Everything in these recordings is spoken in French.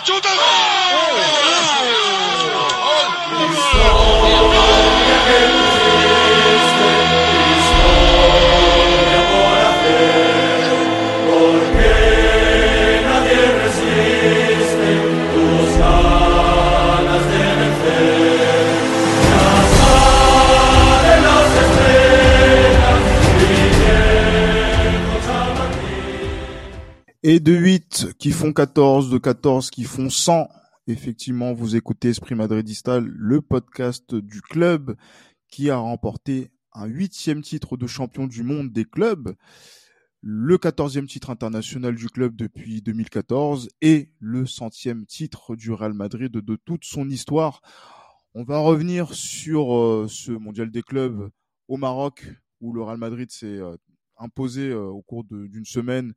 battuta! Et de 8 qui font 14, de 14 qui font 100. Effectivement, vous écoutez Esprit Madridistal, le podcast du club qui a remporté un huitième titre de champion du monde des clubs, le quatorzième titre international du club depuis 2014 et le centième titre du Real Madrid de toute son histoire. On va revenir sur euh, ce mondial des clubs au Maroc où le Real Madrid s'est euh, imposé euh, au cours d'une semaine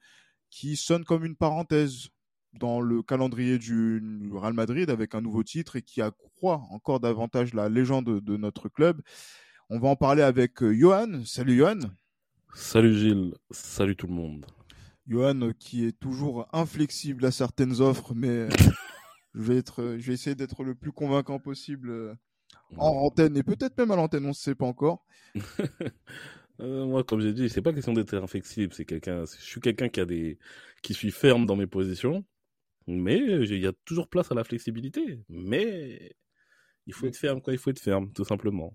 qui sonne comme une parenthèse dans le calendrier du Real Madrid avec un nouveau titre et qui accroît encore davantage la légende de notre club. On va en parler avec euh, Johan. Salut Johan. Salut Gilles, salut tout le monde. Johan euh, qui est toujours inflexible à certaines offres, mais euh, je, vais être, je vais essayer d'être le plus convaincant possible en antenne et peut-être même à l'antenne, on ne sait pas encore. moi, comme j'ai dit, c'est pas question d'être inflexible. C'est quelqu'un, je suis quelqu'un qui a des, qui suis ferme dans mes positions, mais il y a toujours place à la flexibilité. Mais il faut être ferme, quoi. Il faut être ferme, tout simplement,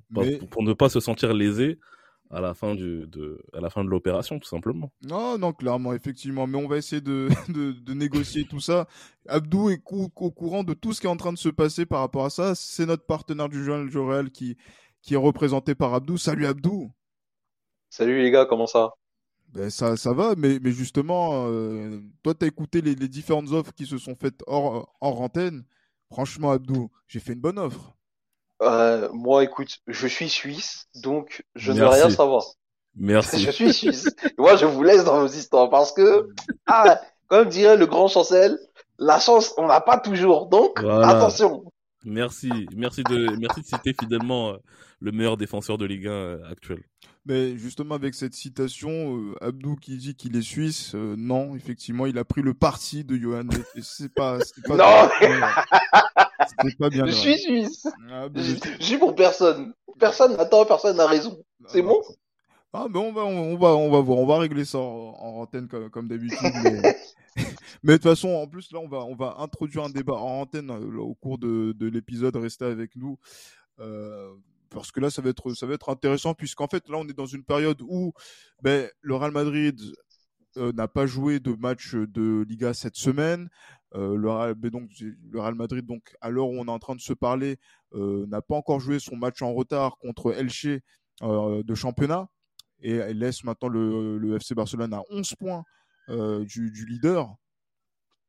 pour, ne pas se sentir lésé à la fin du, de, à la fin de l'opération, tout simplement. Non, non, clairement, effectivement. Mais on va essayer de, de, négocier tout ça. Abdou est au courant de tout ce qui est en train de se passer par rapport à ça. C'est notre partenaire du journal Jorel qui, qui est représenté par Abdou. Salut Abdou. Salut les gars, comment ça ben ça, ça va, mais, mais justement, euh, toi, tu as écouté les, les, différentes offres qui se sont faites hors, hors antenne. Franchement, Abdou, j'ai fait une bonne offre. Euh, moi, écoute, je suis suisse, donc je ne veux rien savoir. Merci. je suis suisse. moi, je vous laisse dans vos histoires parce que, ah, comme dirait le grand Chancel, la chance, on n'a pas toujours. Donc, attention. Merci, merci de, merci de citer fidèlement euh, le meilleur défenseur de Ligue 1 euh, actuel. Mais justement, avec cette citation, euh, Abdou qui dit qu'il est suisse, non, effectivement, il a pris le parti de Johan. C'est pas, pas non! C'est pas bien. Je suis suisse. Ah, je, suis pour personne. Personne n'attend, personne n'a raison. C'est bon? Ah, mais on va, on, va, on va voir. On va régler ça en, antenne comme, d'habitude. Mais... de toute façon, en plus, là, on va, on va introduire un débat en antenne au cours de, de l'épisode. Restez avec nous. Euh, parce que là, ça va être, intéressant, puisqu'en fait, là, on est dans une période où ben, le Real Madrid euh, n'a pas joué de match de Liga cette semaine. Euh, le, Real, ben, le Real Madrid, donc, à l'heure où on est en train de se parler, euh, n'a pas encore joué son match en retard contre Elche de championnat et elle laisse maintenant le, FC Barcelone à 11 points du, leader.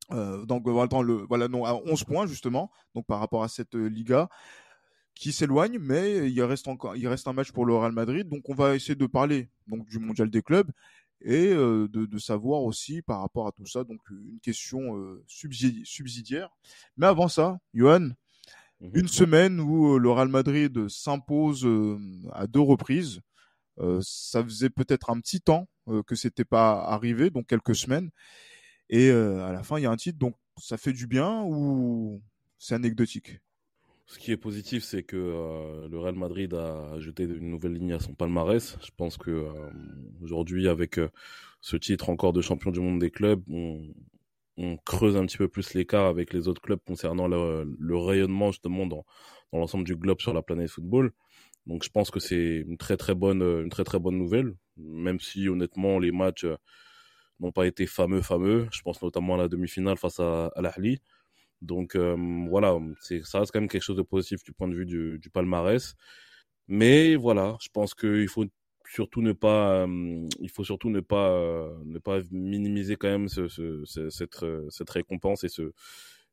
donc voilà non, à 11 points justement donc par rapport à cette Liga qui s'éloigne, mais il reste encore, il reste un match pour le Real Madrid. Donc on va essayer de parler donc du mondial des clubs et euh, de, de, savoir aussi par rapport à tout ça donc une question euh, subsidiaire. Mais avant ça, Johan, mmh une semaine où euh, le Real Madrid s'impose à deux reprises. ça faisait peut-être un petit temps que c'était pas arrivé, donc quelques semaines. Et à la fin, il y a un titre, donc ça fait du bien ou c'est anecdotique? Ce qui est positif, c'est que euh, le Real Madrid a ajouté une nouvelle ligne à son palmarès. Je pense que euh, aujourd'hui, avec euh, ce titre encore de champion du monde des clubs, on, creuse un petit peu plus l'écart avec les autres clubs concernant le, le rayonnement justement dans, dans l'ensemble du globe sur la planète football. Donc je pense que c'est une très très bonne une très très bonne nouvelle, même si honnêtement les matchs n'ont pas été fameux fameux. Je pense notamment à la demi-finale face à, à l'Ahli. Donc euh, voilà, c'est ça reste quand même quelque chose de positif du point de vue du, du palmarès. Mais voilà, je pense qu'il faut surtout ne pas, euh, il faut surtout ne pas, euh, ne pas minimiser quand même ce, ce, cette, cette récompense et ce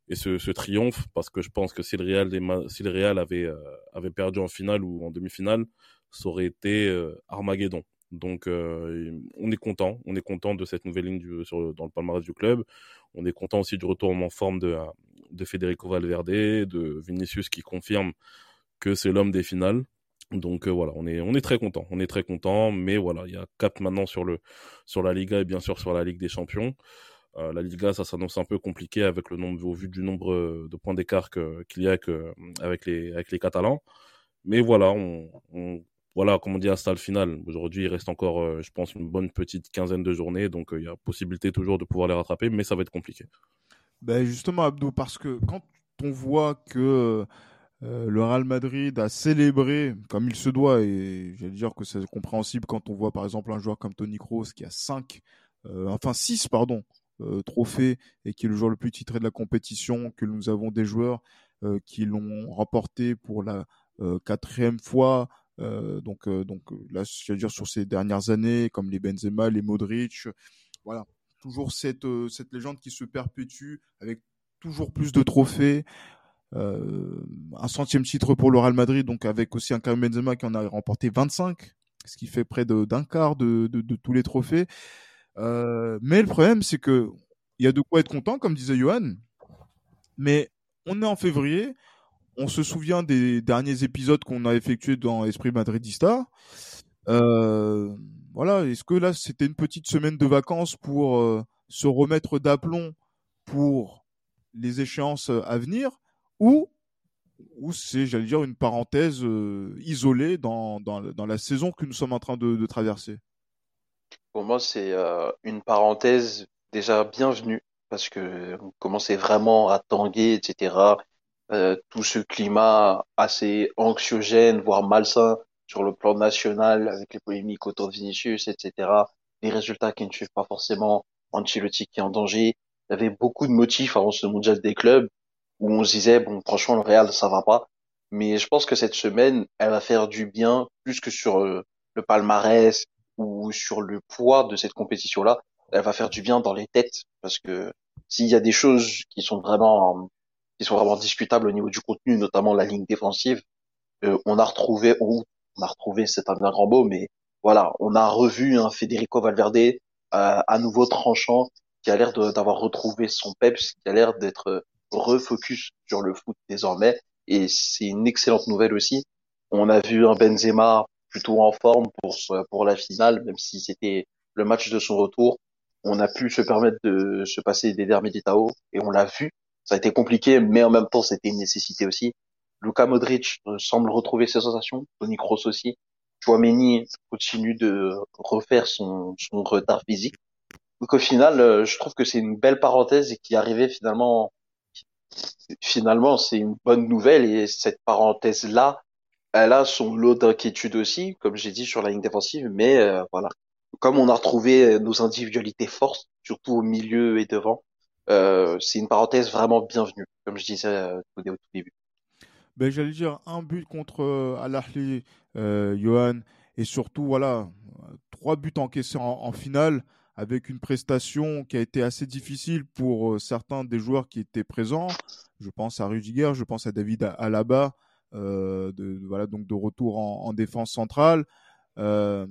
et ce, triomphe parce que je pense que si le Real, si le Real avait avait perdu en finale ou en demi-finale, ça aurait été Armageddon. Donc on est content, on est content de cette nouvelle ligne du, sur, dans le palmarès du club. On est content aussi du retournement en forme de de Federico Valverde, de Vinicius qui confirme que c'est l'homme des finales. Donc euh, voilà, on est on est très content, on est très content, mais voilà, il y a quatre maintenant sur le sur la Liga et bien sûr sur la Ligue des Champions. la Liga, ça s'annonce un peu compliqué avec le nombre, au vu du nombre de points d'écart qu'il y a avec, les, avec les Catalans. Mais voilà, on, voilà, comme on dit, à stade final. Aujourd'hui, il reste encore, je pense, une bonne petite quinzaine de journées. Donc, il y a possibilité toujours de pouvoir les rattraper, mais ça va être compliqué. Ben justement, Abdou, parce que quand on voit que euh, le Real Madrid a célébré comme il se doit, et j'allais dire que c'est compréhensible quand on voit par exemple un joueur comme Tony Kroos qui a 5, euh, enfin 6 pardon, euh, trophées et qui est le joueur le plus titré de la compétition, que nous avons des joueurs qui l'ont remporté pour la quatrième fois, donc, donc là, veux dire sur ces dernières années, comme les Benzema, les Modric, voilà, toujours cette, cette légende qui se perpétue avec toujours plus de trophées. Euh, un centième titre pour le Real Madrid, donc avec aussi un Karim Benzema qui en a remporté 25, ce qui fait près d'un quart de, de, tous les trophées. Euh, mais le problème, c'est que il y a de quoi être content, comme disait Johan. Mais on est en février, on se souvient des derniers épisodes qu'on a effectués dans Esprit Madridista. Euh, voilà, est-ce que là c'était une petite semaine de vacances pour euh, se remettre d'aplomb pour les échéances à venir ou c'est, j'allais dire, une parenthèse euh, isolée dans, la saison que nous sommes en train de, traverser? Pour moi, c'est euh, une parenthèse déjà bienvenue parce que on commençait vraiment à tanguer, etc. Euh, tout ce climat assez anxiogène, voire malsain sur le plan national avec les polémiques autour de Vinicius, etc. Les résultats qui ne suivent pas forcément, Ancelotti qui est en danger. Il y avait beaucoup de motifs avant ce mondial des clubs où on se disait bon franchement le Real ça va pas mais je pense que cette semaine elle va faire du bien plus que sur euh, le palmarès ou sur le poids de cette compétition là elle va faire du bien dans les têtes parce que s'il y a des choses qui sont vraiment qui sont vraiment discutables au niveau du contenu notamment la ligne défensive euh, on a retrouvé a retrouvé c'est un grand mot mais voilà on a revu un Federico Valverde euh, à nouveau tranchant qui a l'air d'avoir retrouvé son peps qui a l'air d'être refocus sur le foot désormais et c'est une excellente nouvelle aussi. On a vu un Benzema plutôt en forme pour pour la finale, même si c'était le match de son retour. On a pu se permettre de se passer des Militao et on l'a vu. Ça a été compliqué, mais en même temps c'était une nécessité aussi. Luka Modric euh, semble retrouver ses sensations, Toni Kroos aussi. Chouameni continue de refaire son, son retard physique. Donc au final, euh, je trouve que c'est une belle parenthèse et qui arrivait finalement finalement, c'est une bonne nouvelle et cette parenthèse-là, elle a son lot d'inquiétude aussi, comme j'ai dit sur la ligne défensive, mais euh, voilà. Comme on a retrouvé nos individualités fortes, surtout au milieu et devant, euh, c'est une parenthèse vraiment bienvenue, comme je disais euh, au, début. Ben, J'allais dire un but contre euh, Al-Ahli, Johan, et surtout, voilà, trois buts encaissés en finale avec une prestation qui a été assez difficile pour euh, certains des joueurs qui étaient présents. Je pense à Rudiger, je pense à David Alaba, euh, de, voilà donc de retour en, défense centrale. Euh,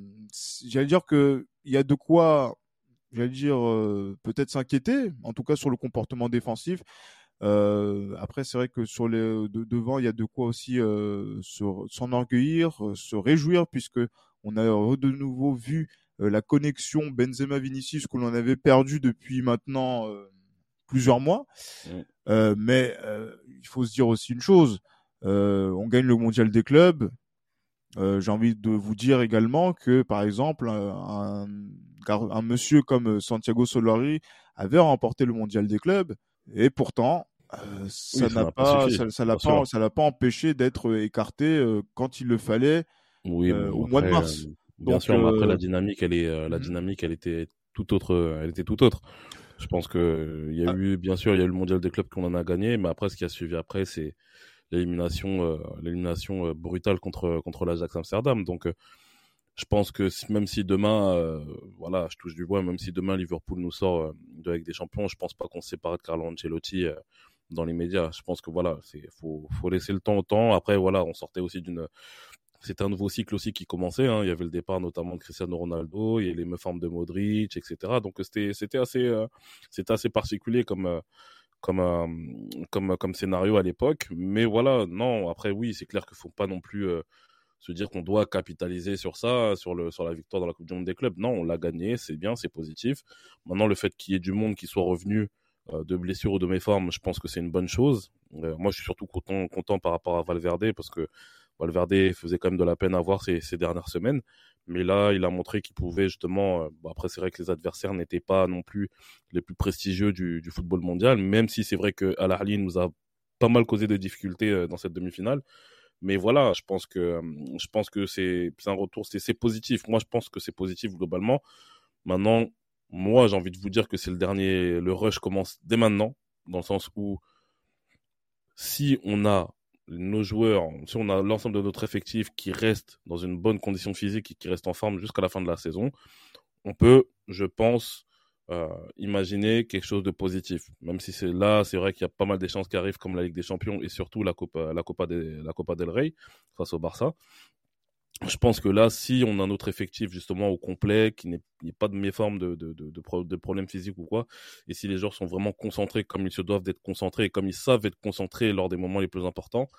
j'allais dire que il y a de quoi, j'allais dire euh, peut-être s'inquiéter, en tout cas sur le comportement défensif. Après, c'est vrai que sur les devant, il y a de quoi aussi s'enorgueillir, se réjouir, puisque on a de nouveau vu euh, la connexion Benzema-Vinicius que l'on avait perdu depuis maintenant euh, plusieurs mois. Euh, mais il faut se dire aussi une chose, on gagne le mondial des clubs. J'ai envie de vous dire également que, par exemple, un, un monsieur comme Santiago Solari avait remporté le mondial des clubs et pourtant ça n'a pas, ça, l'a pas, ça l'a pas empêché d'être écarté quand il le fallait au mois de mars. Bien sûr, mais après la euh, dynamique, elle est, euh, la mhm. dynamique, elle était tout autre, elle était tout autre. Je pense que il y a ah. eu, bien sûr, il y a eu le mondial des clubs qu'on en a gagné, mais après, ce qui a suivi après, c'est l'élimination, euh, l'élimination brutale contre contre l'Ajax Amsterdam. Donc, je pense que même si demain, voilà, je touche du bois, même si demain Liverpool nous sort de avec des champions, je pense pas qu'on se sépare de Carlo Ancelotti dans les médias. Je pense que voilà, c'est faut faut laisser le temps au temps. Après, voilà, on sortait aussi d'une c'était un nouveau cycle aussi qui commençait. Hein. Il y avait le départ notamment de Cristiano Ronaldo, il y a les formes de Modric, etc. Donc c'était c'était assez euh, assez particulier comme euh, euh, comme comme scénario à l'époque. Mais voilà, non. Après oui, c'est clair qu'il faut pas non plus se dire qu'on doit capitaliser sur ça, sur, le, sur la victoire dans la Coupe du Monde des clubs. Non, on l'a gagné, c'est bien, c'est positif. Maintenant, le fait qu'il y ait du monde qui soit revenu de blessures ou de méformes, je pense que c'est une bonne chose. Euh, moi, je suis surtout content, content par rapport à Valverde parce que Valverde faisait quand même de la peine à voir ces, dernières semaines. Mais là, il a montré qu'il pouvait justement. Euh, après, c'est vrai que les adversaires n'étaient pas non plus les plus prestigieux du, football mondial, même si c'est vrai que Al nous a pas mal causé de difficultés dans cette demi-finale. Mais voilà, je pense que je pense que c'est un retour, c'est positif. Moi, je pense que c'est positif globalement. Maintenant, moi, j'ai envie de vous dire que c'est le dernier. Le rush commence dès maintenant, dans le sens où si on a nos joueurs, si on a l'ensemble de notre effectif qui reste dans une bonne condition physique et qui reste en forme jusqu'à la fin de la saison, on peut, je pense, euh, imaginer quelque chose de positif. Même si c'est là, c'est vrai qu'il y a pas mal d'échanges qui arrivent comme la Ligue des Champions et surtout la Copa, la Copa, la Copa del Rey face au Barça. Je pense que là, si on a un autre effectif justement au complet, qui n'est pas de méforme de, de, de, de, problèmes physiques ou quoi, et si les joueurs sont vraiment concentrés comme ils se doivent d'être concentrés et comme ils savent être concentrés lors des moments les plus importants,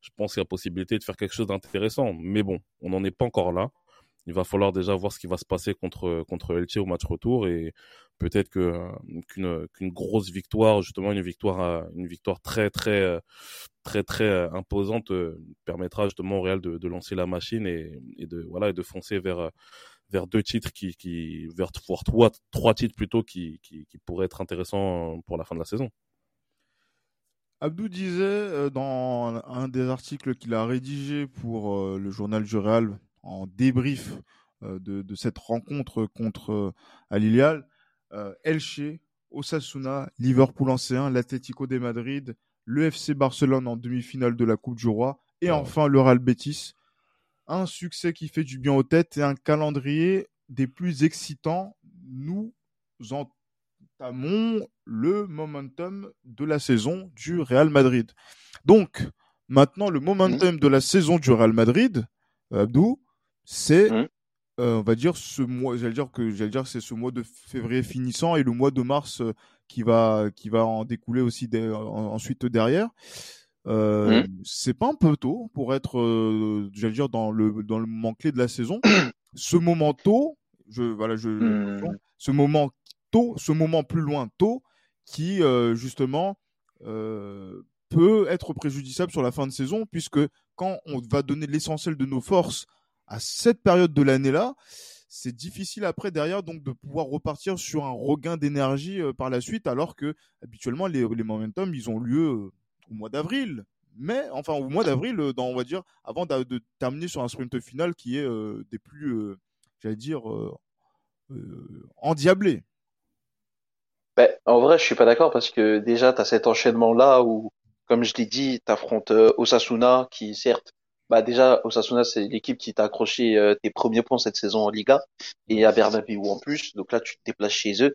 je pense qu'il y a possibilité de faire quelque chose d'intéressant. Mais bon, on n'en est pas encore là il va falloir déjà voir ce qui va se passer contre contre Elche au match retour et peut-être que qu'une qu'une grosse victoire justement une victoire une victoire très très très très imposante permettra justement au Real de, de lancer la machine et, et de voilà et de foncer vers vers deux titres qui qui vers voire trois trois titres plutôt qui, qui qui pourraient être intéressants pour la fin de la saison. Abdou disait dans un des articles qu'il a rédigé pour le journal du Real en débrief euh, de, cette rencontre contre euh, Alilial. Euh, Elche, Osasuna, Liverpool en C1, l'Atlético de Madrid, le FC Barcelone en demi-finale de la Coupe du Roi et enfin le Real Betis. Un succès qui fait du bien aux têtes et un calendrier des plus excitants. Nous entamons le momentum de la saison du Real Madrid. Donc, maintenant, le momentum de la saison du Real Madrid, Abdou, c'est, mmh. euh, on va dire, ce mois, j'allais dire que j'allais dire c'est ce mois de février finissant et le mois de mars euh, qui va qui va en découler aussi ensuite derrière. Euh, mmh. C'est pas un peu tôt pour être, euh, j'allais dire, dans le dans le moment clé de la saison. ce moment tôt, je voilà, je, mmh. ce moment tôt, ce moment plus loin tôt, qui justement peut être préjudiciable sur la fin de saison, puisque quand on va donner l'essentiel de nos forces à cette période de l'année-là, c'est difficile après derrière donc de pouvoir repartir sur un regain d'énergie euh, par la suite, alors que habituellement les, les momentum ils ont lieu euh, au mois d'avril. Mais enfin au mois d'avril, euh, on va dire avant de, terminer sur un sprint final qui est des plus, j'allais dire, endiablés. Ben, en vrai, je suis pas d'accord parce que déjà, tu as cet enchaînement-là où, comme je l'ai dit, tu affrontes Osasuna qui, certes, bah déjà, Osasuna, c'est l'équipe qui t'a accroché euh, tes premiers points cette saison en Liga et à Bernabeu en plus. Donc là, tu te déplaces chez eux.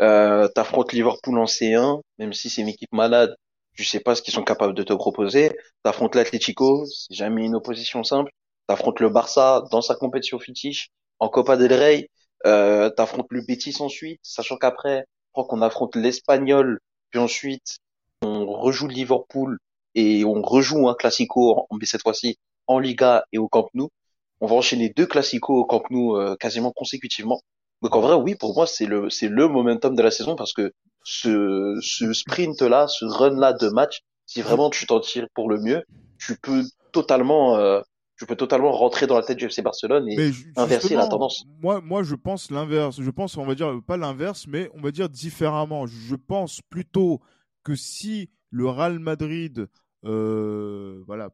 Euh, T'affrontes Liverpool en C1, même si c'est une équipe malade, tu sais pas ce qu'ils sont capables de te proposer. T'affrontes l'Atlético, c'est jamais une opposition simple. T'affrontes le Barça dans sa compétition fétiche en Copa del Rey. Euh, T'affrontes le Betis ensuite, sachant qu'après, je crois qu'on affronte l'Espagnol, puis ensuite on rejoue Liverpool et on rejoue un Classico, mais cette fois-ci en Liga et au Camp Nou. On va enchaîner deux classicos au Camp Nou euh, quasiment consécutivement. Donc en vrai, oui, pour moi, c'est le c'est le momentum de la saison parce que ce ce sprint là, ce run là de match, si vraiment tu t'en tires pour le mieux, tu peux totalement euh, tu peux totalement rentrer dans la tête du FC Barcelone et inverser la tendance. Moi, moi, je pense l'inverse. Je pense, on va dire pas l'inverse, mais on va dire différemment. Je pense plutôt que si le Real Madrid, euh, voilà,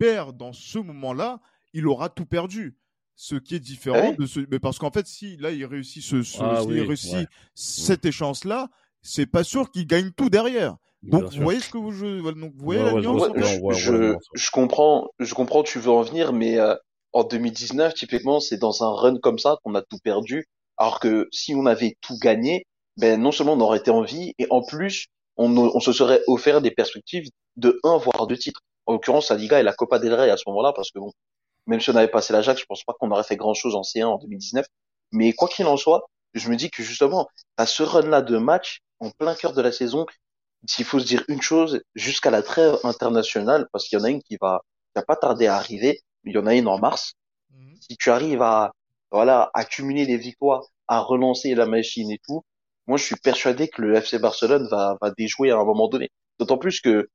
perd dans ce moment-là, il aura tout perdu. Ce qui est différent de ce, mais parce qu'en fait, si là il réussit ce, ah réussit cette échéance-là, c'est pas sûr qu'il gagne tout derrière. Donc vous voyez ce que vous, je, donc, vous voyez la nuance je, je, comprends, je comprends, tu veux en venir, mais euh, en 2019, typiquement, c'est dans un run comme ça qu'on a tout perdu. Alors que si on avait tout gagné, ben non seulement on aurait été en vie, et en plus on, on se serait offert des perspectives de un voire deux titres en l'occurrence la Liga et la Copa del Rey à ce moment-là, parce que bon, même si on avait passé la Jacques, je pense pas qu'on aurait fait grand-chose en C1 en 2019. Mais quoi qu'il en soit, je me dis que justement, à ce run-là de match, en plein cœur de la saison, s'il faut se dire une chose, jusqu'à la trêve internationale, parce qu'il y en a une qui va, qui va pas tarder à arriver, il y en a une en mars. Mhm. Si tu arrives à voilà accumuler les victoires, à relancer la machine et tout, moi je suis persuadé que le FC Barcelone va, va déjouer à un moment donné. D'autant plus que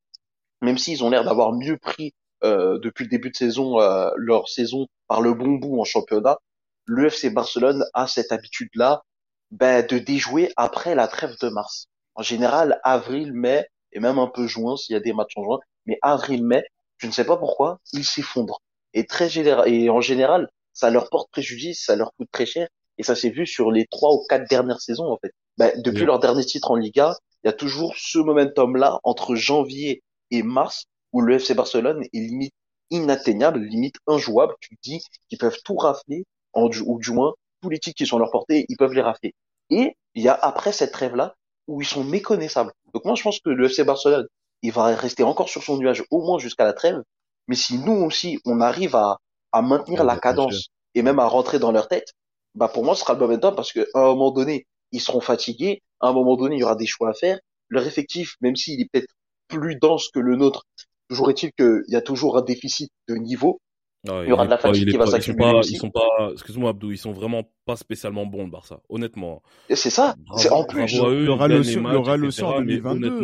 même s'ils ont l'air d'avoir mieux pris euh, depuis le début de saison euh, leur saison par le bon bout en championnat, le FC Barcelone a cette habitude-là ben, de déjouer après la trêve de mars. En général, avril, mai et même un peu juin s'il y a des matchs en juin, mais avril, mai, je ne sais pas pourquoi, ils s'effondrent. Et très général, et en général, ça leur porte préjudice, ça leur coûte très cher, et ça s'est vu sur les trois ou quatre dernières saisons en fait. Ben, depuis leur dernier titre en Liga, il y a toujours ce momentum-là entre janvier et mars où le FC Barcelone est limite inatteignable, limite injouable. Tu dis qu'ils peuvent tout rafler, en, ou du moins tous les titres qui sont à leur portée, ils peuvent les rafler. Et il y a après cette trêve-là où ils sont méconnaissables. Donc moi je pense que le FC Barcelone, il va rester encore sur son nuage au moins jusqu'à la trêve. Mais si nous aussi on arrive à, à maintenir la cadence et même à rentrer dans leur tête, bah pour moi ce sera le momentum parce qu'à un moment donné ils seront fatigués, à un moment donné il y aura des choix à faire. Leur effectif, même s'il est peut-être plus dense que le nôtre, Toujours est-il qu'il y a toujours un déficit de niveau. il y aura de la fatigue qui va s'accumuler. Ils sont pas, excuse-moi Abdou, ils sont vraiment pas spécialement bons le Barça, honnêtement. C'est ça. C'est en plus. le Real aussi en 2022.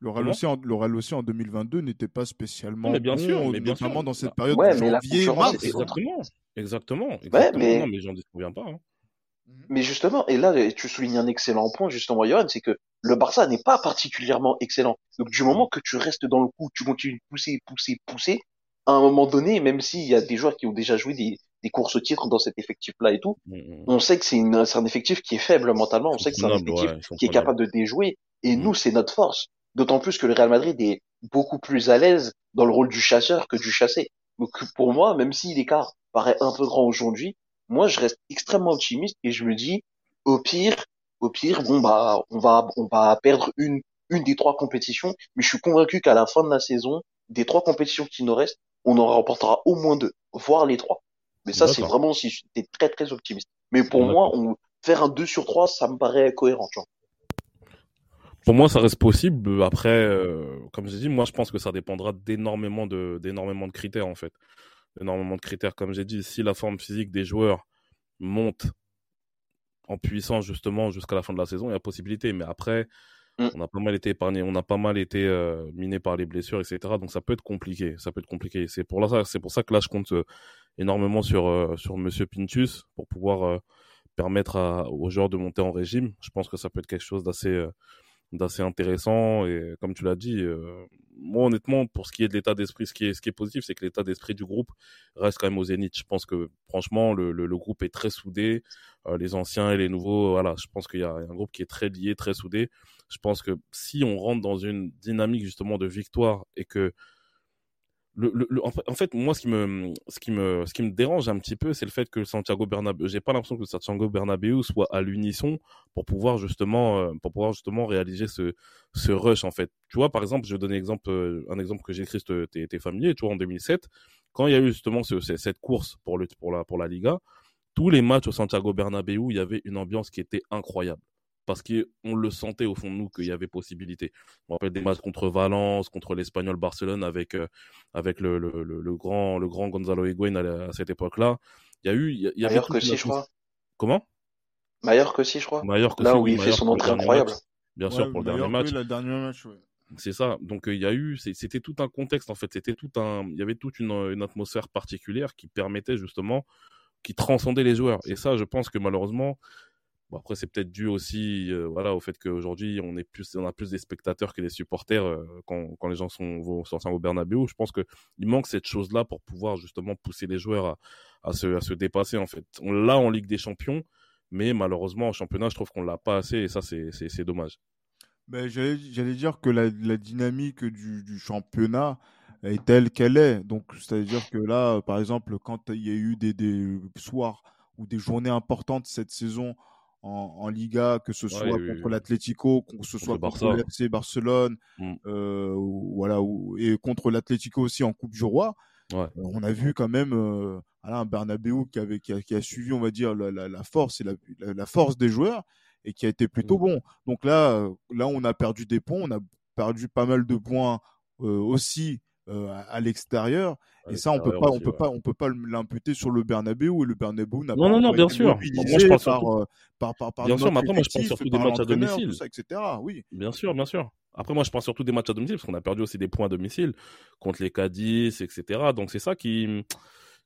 Le Real aussi, en, le aussi en 2022 n'était pas spécialement mais bien bon, sûr, mais bien notamment dans cette période ouais, mais janvier, mars. Exactement, exactement, exactement. mais... Non, mais j'en souviens pas. Hein. Mais justement, et là, tu soulignes un excellent point, justement, Johan, c'est que le Barça n'est pas particulièrement excellent. Donc, du moment que tu restes dans le coup, tu continues de pousser, pousser, pousser, à un moment donné, même s'il y a des joueurs qui ont déjà joué des, des courses au titre dans cet effectif-là et tout, mm. on sait que c'est un effectif qui est faible mentalement, on sait que c'est un effectif qui est capable de déjouer, et nous, c'est notre force. D'autant plus que le Real Madrid est beaucoup plus à l'aise dans le rôle du chasseur que du chassé. Donc, pour moi, même si l'écart paraît un peu grand aujourd'hui, moi, je reste extrêmement optimiste et je me dis, au pire, au pire, bon bah, on va, on va perdre une, une des trois compétitions, mais je suis convaincu qu'à la fin de la saison, des trois compétitions qui nous restent, on en remportera au moins deux, voire les trois. Mais ça, c'est vraiment si j'étais très très optimiste. Mais pour moi, on, faire un 2 sur 3, ça me paraît cohérent. Pour moi, ça reste possible. Après, euh, comme j'ai dit, moi, je pense que ça dépendra d'énormément de, d'énormément de critères en fait énormément de critères, comme j'ai dit. Si la forme physique des joueurs monte en puissance justement jusqu'à la fin de la saison, il y a possibilité. Mais après, mm. on a pas mal été épargné, on a pas mal été euh, miné par les blessures, etc. Donc ça peut être compliqué. Ça peut être compliqué. C'est pour ça, c'est pour ça que là je compte euh, énormément sur euh, sur Monsieur Pintus pour pouvoir permettre aux joueurs de monter en régime. Je pense que ça peut être quelque chose d'assez d'assez intéressant et comme tu l'as dit euh, moi honnêtement pour ce qui est de l'état d'esprit ce qui est ce qui est positif c'est que l'état d'esprit du groupe reste quand même au zénith. Je pense que franchement le, le, groupe est très soudé. Euh, les anciens et les nouveaux voilà je pense qu'il y a un groupe qui est très lié très soudé. Je pense que si on rentre dans une dynamique justement de victoire et que le, le, en fait, moi, ce qui me, ce qui me, ce qui me dérange un petit peu, c'est le fait que le Santiago Bernabéu, j'ai pas l'impression que le Santiago Bernabéu soit à l'unisson pour pouvoir justement, euh, pour pouvoir justement réaliser ce, ce rush en fait. Tu vois, par exemple, je vais donner exemple, euh, un exemple que j'ai écrit, t'es, t'es familier, tu vois, en 2007, quand il y a eu justement ce, cette course pour le, pour la, pour la Liga, tous les matchs au Santiago Bernabéu, il y avait une ambiance qui était incroyable parce qu'on le sentait au fond de nous qu'il y avait possibilité. Me rappelle des matchs contre Valence, contre l'Espagnol Barcelone avec euh, avec le, le, le, grand le grand Gonzalo Higuain à, cette époque-là. Il y a eu il y, avait que si je crois. Comment? Meilleur que si je crois. Meilleur que Là où il fait son entrée incroyable. Bien sûr pour le dernier match. le dernier match ouais. C'est ça. Donc il y a eu, c'était tout un contexte en fait. C'était tout un, il y avait toute une, une atmosphère particulière qui permettait justement, qui transcendait les joueurs. Et ça, je pense que malheureusement, après, c'est peut-être dû aussi euh, voilà, au fait qu'aujourd'hui, on, a plus des spectateurs que des supporters euh, quand, les gens sont, vont sortir au Bernabeu. Je pense qu'il manque cette chose-là pour pouvoir justement pousser les joueurs à, se, dépasser. En fait. On l'a en Ligue des Champions, mais malheureusement, en championnat, je trouve qu'on l'a pas assez et ça, c'est dommage. Ben, J'allais dire que la, dynamique du, championnat est telle qu'elle est. Donc, c'est-à-dire que là, par exemple, quand il y a eu des soirs ou des journées importantes cette saison en, Liga, que ce soit contre l'Atlético, que ce soit contre l'FC Barcelone, mm. euh, voilà, et contre l'Atlético aussi en Coupe du Roi. Euh, on a vu quand même euh, un Bernabeu qui, avait, qui a, suivi, on va dire, la, force et la, force des joueurs et qui a été plutôt mm. bon. Donc là, là, on a perdu des points, on a perdu pas mal de points aussi à, l'extérieur. Et ça, on peut pas, on peut pas, on peut pas l'imputer sur le Bernabeu et le Bernabeu n'a pas. Non, non, non, bien sûr. Moi, je pense par, par, par, par, bien sûr, mais après, moi, je pense surtout des matchs à domicile, ça, etc. Oui. Bien sûr, bien sûr. Après, moi, je pense surtout des matchs à domicile parce qu'on a perdu aussi des points à domicile contre les Cadiz, etc. Donc, c'est ça qui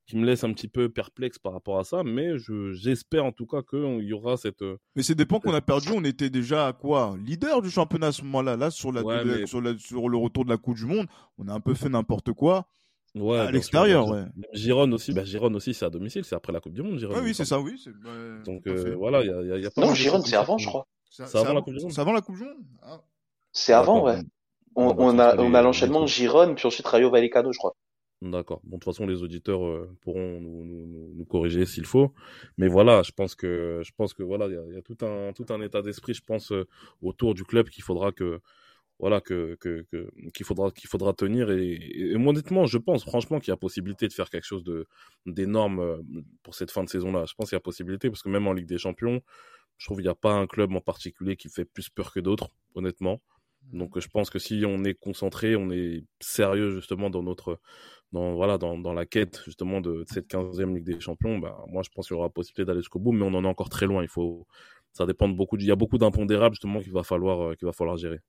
qui me laisse un petit peu perplexe par rapport à ça, mais je, j'espère en tout cas qu'il y aura cette. Euh, mais c'est des points qu'on a perdu, on était déjà à quoi? Leader du championnat à ce moment-là. Là, sur, la, sur, sur, le retour de la Coupe du Monde, on a un peu fait n'importe quoi. Ouais, à l'extérieur, ouais. Giron aussi, bah, Giron aussi, c'est à domicile, c'est après la Coupe du Monde, Giron. oui, c'est ça, oui. Donc euh, voilà, il y a, y a, pas Non, Giron, c'est avant, je crois. C'est avant, la Coupe du Monde. C'est avant la Coupe du Monde ah. C'est avant, ouais. On, on, a, on a l'enchaînement Giron, puis ensuite Rayo Vallecano, je crois. D'accord. Bon, de toute façon, les auditeurs euh, pourront nous, nous, nous corriger s'il faut. Mais voilà, je pense que, je pense que voilà, il y a, y a, tout un, tout un état d'esprit, je pense, euh, autour du club qu'il faudra que, voilà, que, que, qu'il faudra, qu'il faudra tenir. Et, et, honnêtement, je pense franchement qu'il y a possibilité de faire quelque chose de, d'énorme euh, pour cette fin de saison-là. Je pense qu'il y a possibilité parce que même en Ligue des Champions, je trouve qu'il n'y a pas un club en particulier qui fait plus peur que d'autres, honnêtement. Donc, je pense que si on est concentré, on est sérieux justement dans notre, dans voilà dans, dans la quête justement de, cette 15e Ligue des Champions, bah, moi je pense qu'il y aura possibilité d'aller jusqu'au bout, mais on en est encore très loin. Il faut, ça dépend beaucoup, il y a beaucoup d'impondérables justement qu'il va falloir euh, qu'il va falloir gérer.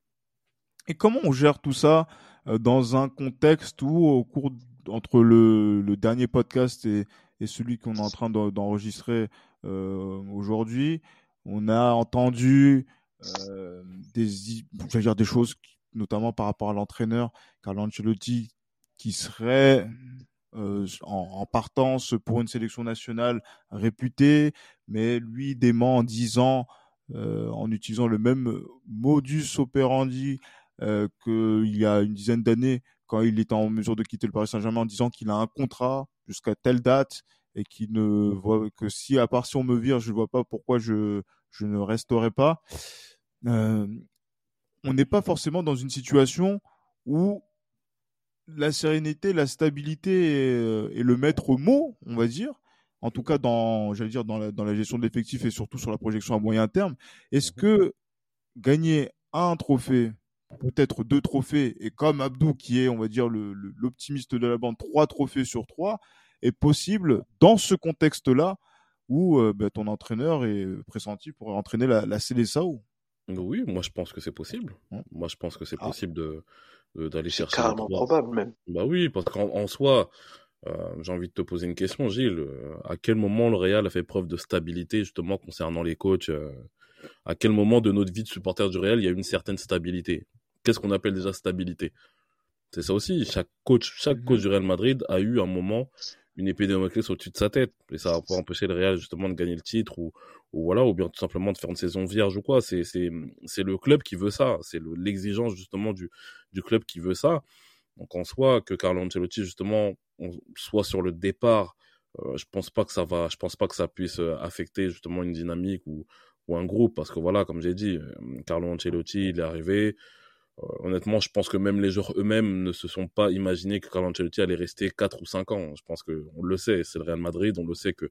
Et comment on gère tout ça euh, dans un contexte où au cours entre le, dernier podcast et, celui qu'on est en train d'enregistrer euh, aujourd'hui, on a entendu des, dire des choses, notamment par rapport à l'entraîneur Carlo Ancelotti, qui serait euh, en, partance pour une sélection nationale réputée, mais lui dément en disant, euh, en utilisant le même modus operandi euh, qu'il y a une dizaine d'années, quand il était en mesure de quitter le Paris Saint-Germain, en disant qu'il a un contrat jusqu'à telle date et qu'il ne voit que si, à part si on me vire, je ne vois pas pourquoi je, je ne resterai pas. Euh, on n'est pas forcément dans une situation où la sérénité, la stabilité est, le maître mot, on va dire. En tout cas, dans, j'allais dire, dans la, dans la gestion de l'effectif et surtout sur la projection à moyen terme. Est-ce mhm. que gagner un trophée, peut-être deux trophées, et comme Abdou, qui est, on va dire, l'optimiste de la bande, trois trophées sur trois, est possible dans ce contexte-là où euh, bah, ton entraîneur est pressenti pour entraîner la, la CDSAO Oui, moi je pense que c'est possible. Moi je pense que c'est ah. possible de, d'aller chercher. Carrément probable même. Bah oui, parce qu'en soi, euh, j'ai envie de te poser une question, Gilles. Euh, à quel moment le Real a fait preuve de stabilité justement concernant les coachs euh, À quel moment de notre vie de supporter du Real il y a une certaine stabilité? Qu'est-ce qu'on appelle déjà stabilité? C'est ça aussi. Chaque coach, chaque coach mhm. du Real Madrid a eu un moment une épée de Damoclès au-dessus de sa tête. Et ça va pas empêcher le Real justement de gagner le titre ou, ou voilà, ou bien tout simplement de faire une saison vierge ou quoi. C'est, c'est, c'est le club qui veut ça. C'est l'exigence justement du, du club qui veut ça. Donc en soi, que Carlo Ancelotti justement soit sur le départ, euh, je pense pas que ça va, je pense pas que ça puisse euh, affecter justement une dynamique ou, ou un groupe parce que voilà, comme j'ai dit, euh, Carlo Ancelotti, il est arrivé, honnêtement, je pense que même les joueurs eux-mêmes ne se sont pas imaginés que Carlo Ancelotti allait rester 4 ou 5 ans. Je pense qu'on le sait, c'est le Real Madrid, on le sait que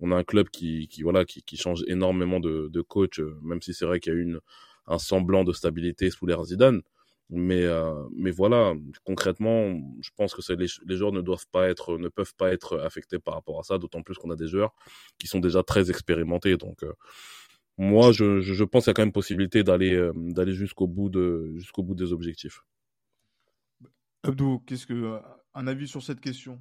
on a un club qui, qui voilà, qui, qui change énormément de, de coach, même si c'est vrai qu'il y a eu une, un semblant de stabilité sous l'ère Zidane. Mais, euh, mais voilà, concrètement, je pense que les, les joueurs ne doivent pas être, ne peuvent pas être affectés par rapport à ça, d'autant plus qu'on a des joueurs qui sont déjà très expérimentés. Donc, moi, je, je, pense qu'il y a quand même possibilité d'aller euh, d'aller jusqu'au bout de jusqu'au bout des objectifs. Abdou, qu'est-ce que un avis sur cette question?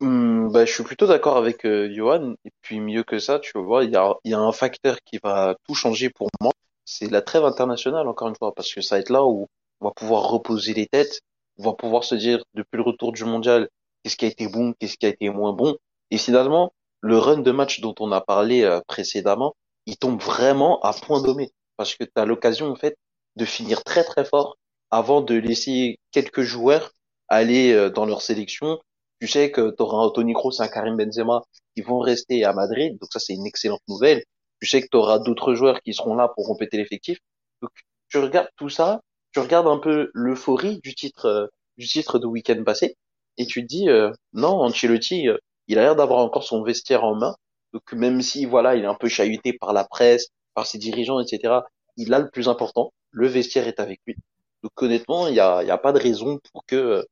Hum, bah, je suis plutôt d'accord avec euh, Johan. Et puis mieux que ça, tu vois, il y a, y a un facteur qui va tout changer pour moi. C'est la trêve internationale, encore une fois, parce que ça va être là où on va pouvoir reposer les têtes. On va pouvoir se dire, depuis le retour du mondial, qu'est-ce qui a été bon, qu'est-ce qui a été moins bon. Et finalement, le run de match dont on a parlé euh, précédemment, il tombe vraiment à point nommé parce que tu as l'occasion en fait de finir très très fort avant de laisser quelques joueurs aller euh, dans leur sélection. Tu sais que tu auras un Toni Kroos, un Karim Benzema qui vont rester à Madrid, donc ça c'est une excellente nouvelle. Tu sais que tu auras d'autres joueurs qui seront là pour compléter l'effectif. Donc tu regardes tout ça, tu regardes un peu l'euphorie du titre euh, du titre de week-end passé et tu te dis euh, non, Ancelotti, il a l'air d'avoir encore son vestiaire en main donc même si voilà, il est un peu chahuté par la presse, par ses dirigeants, etc., il a le plus important. Le vestiaire est avec lui. Donc honnêtement, il n'y a, y a pas de raison pour que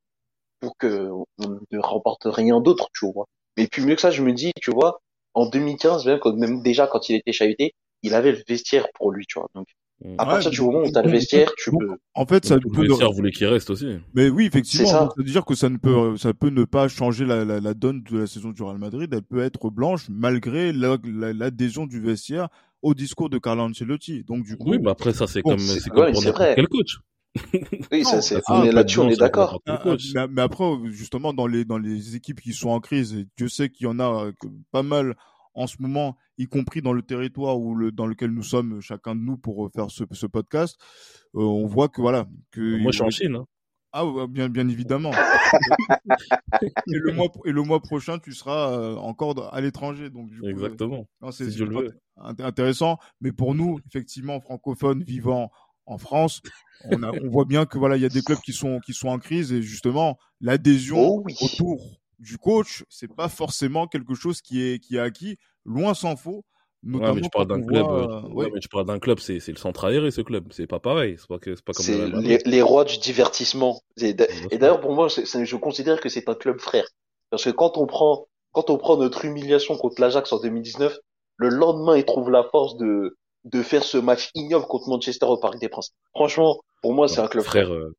pour que on ne remporte rien d'autre, tu vois. Mais puis mieux que ça, je me dis, tu vois, en 2015, même, même déjà quand il était chahuté, il avait le vestiaire pour lui, tu vois. Donc. À Ouais, partir du moment où t'as le vestiaire, tu peux. En fait, ça peut. le vestiaire voulait qu'il reste aussi. Mais oui, effectivement, ça. donc, c'est-à-dire que ça ne peut, ça peut ne pas changer la, la, la donne de la saison du Real Madrid. Elle peut être blanche malgré la- la- l'adhésion du vestiaire au discours de Carlo Ancelotti. Donc du coup, Oui, mais après, ça, c'est Bon, comme, c'est- c'est ouais, comme mais pour quel coach. Oui, ça, c'est, pas là-dessus, de on est d'accord. Ah, ah, mais, mais après, justement, dans les, dans les équipes qui sont en crise, et Dieu sait qu'il y en a euh, pas mal en ce moment, y compris dans le territoire où le, dans lequel nous sommes, chacun de nous, pour euh, faire ce, ce podcast, euh, on voit que voilà. Que, Moi, je suis en Chine. Hein. Ah, ouais, bien, bien évidemment. et, le mois, et le mois prochain, tu seras euh, encore à l'étranger. Donc, du coup, Exactement. c'est Si intéressant. Mais pour nous, effectivement, francophones vivant en France, on, a, on voit bien que voilà, il y a des clubs qui sont qui sont en crise et justement l'adhésion Oh oui. autour du coach, c'est pas forcément quelque chose qui est qui est acquis. Loin s'en faut. Ouais, mais tu parles quand d'un club. voit, euh, euh, ouais, ouais. mais tu parles d'un club, c'est c'est le centre aéré, ce club. C'est pas pareil. C'est pas, que- c'est pas comme C'est les, les rois du divertissement. Et d'ailleurs, pour moi, c'est- c'est- je considère que c'est un club frère. Parce que quand on prend, quand on prend notre humiliation contre l'Ajax en 2019, le lendemain, ils trouvent la force de, de faire ce match ignoble contre Manchester au Parc des Princes. Franchement, pour moi, c'est un club frère. frère, euh,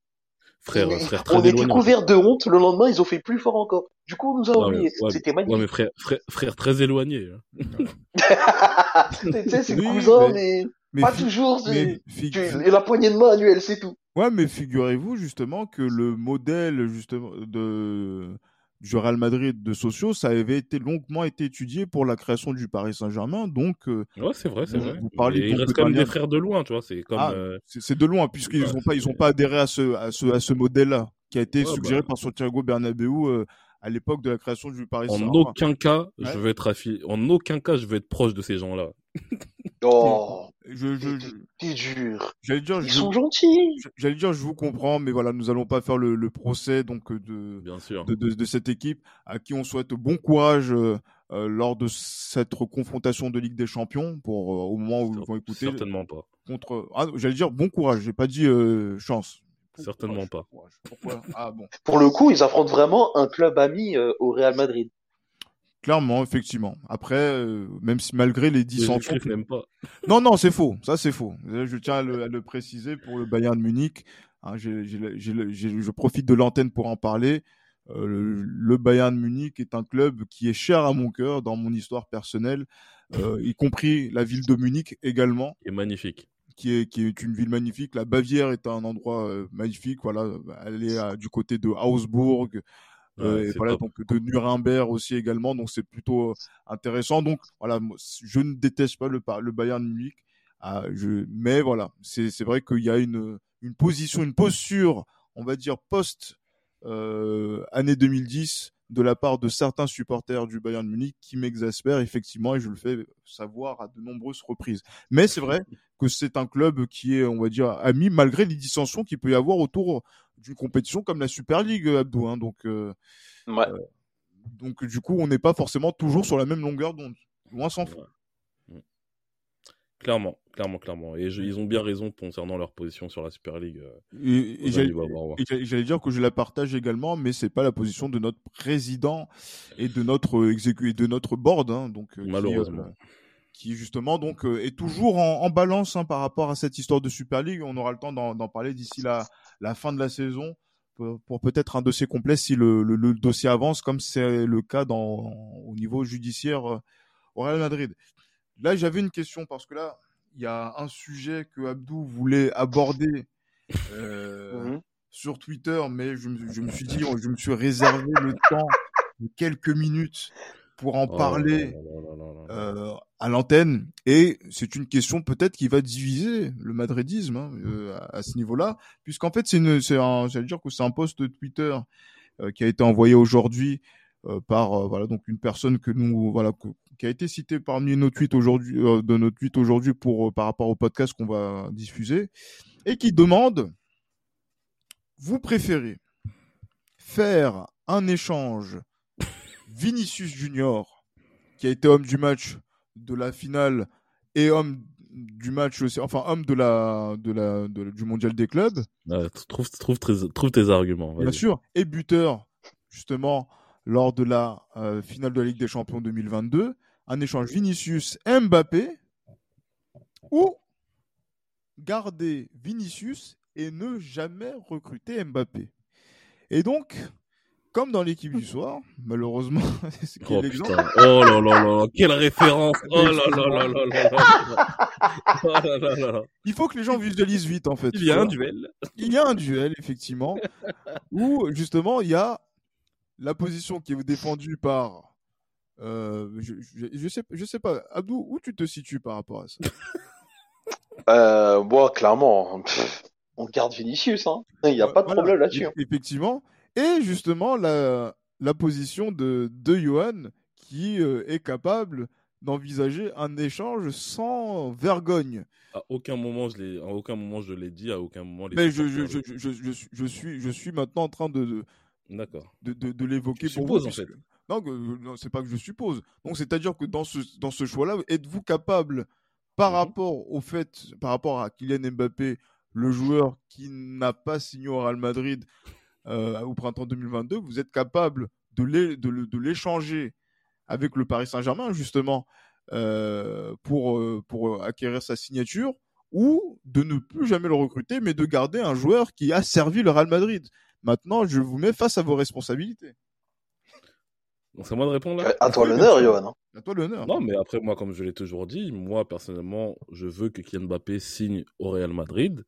frère, Mais frère très on était éloigné. couvert de honte. Le lendemain, ils ont fait plus fort encore. Du coup, on nous a Ouais, oubliés. ouais, C'était Ouais, magnifique. mais frère, frère, frère très éloigné. hein. tu sais, c'est Oui, cousin, mais- mais, Mais pas toujours. mais tu- Et la poignée de main annuelle, c'est tout. Ouais, mais figurez-vous justement que le modèle justement de du Real Madrid de sociaux, ça avait été longuement été étudié pour la création du Paris Saint-Germain. Donc, euh, Ouais, c'est vrai, c'est vrai. vous parlez Mais il donc reste de quand même des frères de loin, tu vois. C'est comme. Ah, euh, c'est c'est de loin puisqu'ils Ouais, n'ont pas ils ont pas adhéré à ce à ce à ce modèle-là qui a été Ouais, suggéré bah. par Santiago Bernabéu euh, à l'époque de la création du Paris en Saint-Germain. aucun cas, je veux être affi... en aucun cas, je veux être proche de ces gens-là. Oh, Je, je, je- t'es dur. j'allais dire Ils je, sont gentils. j'allais dire je vous comprends mais voilà nous allons pas faire le, le procès donc euh, de Bien sûr. de, de, de cette équipe à qui on souhaite bon courage euh, euh, lors de cette confrontation de Ligue des Champions pour euh, au moment où ils vont écouter Certainement pas. contre ah, j'allais dire bon courage j'ai pas dit euh, chance Certainement pas. ah bon Pour le coup, ils affrontent vraiment un club ami euh, au Real Madrid. clairement effectivement après euh, même si malgré les dissensions pas. non non c'est faux ça c'est faux Là, je tiens à le, à le préciser pour le Bayern de Munich Hein, je profite de l'antenne pour en parler Euh, le, le Bayern de Munich est un club qui est cher à mon cœur dans mon histoire personnelle, euh, y compris la ville de Munich également, Et magnifique. Qui est, qui est une ville magnifique. La Bavière est un endroit euh, magnifique. Voilà, elle est à- du côté de Augsbourg, euh, Ouais, et c'est voilà, top. donc de Nuremberg aussi également. Donc c'est plutôt euh, intéressant. Donc voilà, moi, je ne déteste pas le, le Bayern Munich. Ah, je, mais voilà, c'est c'est vrai qu'il y a une, une position, une posture, on va dire post euh, année 2010 de la part de certains supporters du Bayern de Munich qui m'exaspèrent effectivement et je le fais savoir à de nombreuses reprises. Mais c'est vrai que c'est un club qui est, on va dire, ami malgré les dissensions qu'il peut y avoir autour d'une compétition comme la Super League, Abdou. hein. donc, euh, Ouais. donc du coup, on n'est pas forcément toujours sur la même longueur d'onde. Loin s'en faut. Clairement, clairement, clairement. Et je- ils ont bien raison concernant leur position sur la Super League. euh, Et, et aux j'allais- dire que je la partage également, mais c'est pas la position de notre président et de notre exécu et de notre board, hein, donc euh, qui, Malheureusement. euh, qui justement donc euh, est toujours en, en balance hein, par rapport à cette histoire de Super League. On aura le temps d'en parler d'ici la, la fin de la saison pour, pour peut-être un dossier complet si le, le, le dossier avance, comme c'est le cas dans, au niveau judiciaire euh, au Real Madrid. Là, j'avais une question parce que là, il y a un sujet que Abdou voulait aborder. Euh, Mhm. sur Twitter, mais je me, je me suis dit, je me suis réservé le temps de quelques minutes pour en Oh parler euh, à l'antenne. Et c'est une question peut-être qui va diviser le madridisme hein, euh, à, à ce niveau-là, puisqu'en fait, c'est une, c'est un, j'allais dire que c'est un post Twitter euh, qui a été envoyé aujourd'hui euh, par voilà donc une personne que nous voilà que- qui a été citée parmi nos tweets aujourd'hui euh, de nos tweets aujourd'hui pour euh, par rapport au podcast qu'on va diffuser et qui demande vous préférez faire un échange Vinicius Junior qui a été homme du match de la finale et homme du match aussi enfin homme de la de la de- du mondial des clubs. Ouais, trouve, trouve, tes- trouve tes arguments. bien sûr. Et buteur justement lors de la euh, finale de la Ligue des Champions 2022, un échange Vinicius-Mbappé, ou garder Vinicius et ne jamais recruter Mbappé. Et donc, comme dans l'équipe du soir, malheureusement, c'est oh, putain. oh là là là, quelle référence Oh là là là là là oh là là là Il faut que les gens visualisent vite en fait. Il y a un duel. Il y a un duel effectivement où justement il y a la position qui est défendue par euh, je, je, sais je sais pas Abdou où tu te situes par rapport à ça? Euh, moi clairement on garde Vinicius hein. Il n'y a pas de problème là-dessus. Hein. Effectivement et justement la, la position de, de Johan qui euh, est capable d'envisager un échange sans vergogne. À aucun moment je l'ai, à aucun moment je l'ai dit, à aucun moment. Mais je, je, je, je, je, suis, je suis maintenant en train de, D'accord. de, de, de l'évoquer pour suppose, en fait. Non, non c'est pas que je suppose. Donc c'est-à-dire que dans ce, dans ce choix-là, êtes-vous capable, par mhm. rapport au fait, par rapport à Kylian Mbappé, le joueur qui n'a pas signé au Real Madrid, euh, au printemps 2022, vous êtes capable de l'échanger avec le Paris Saint-Germain, justement, euh, pour, euh, pour acquérir sa signature, ou de ne plus jamais le recruter, mais de garder un joueur qui a servi le Real Madrid? Maintenant, je vous mets face à vos responsabilités. Donc c'est à moi de répondre là. À toi l'honneur, Johan. Hein. À toi l'honneur. Non, mais après, moi, comme je l'ai toujours dit, moi, personnellement, je veux que Kylian Mbappé signe au Real Madrid.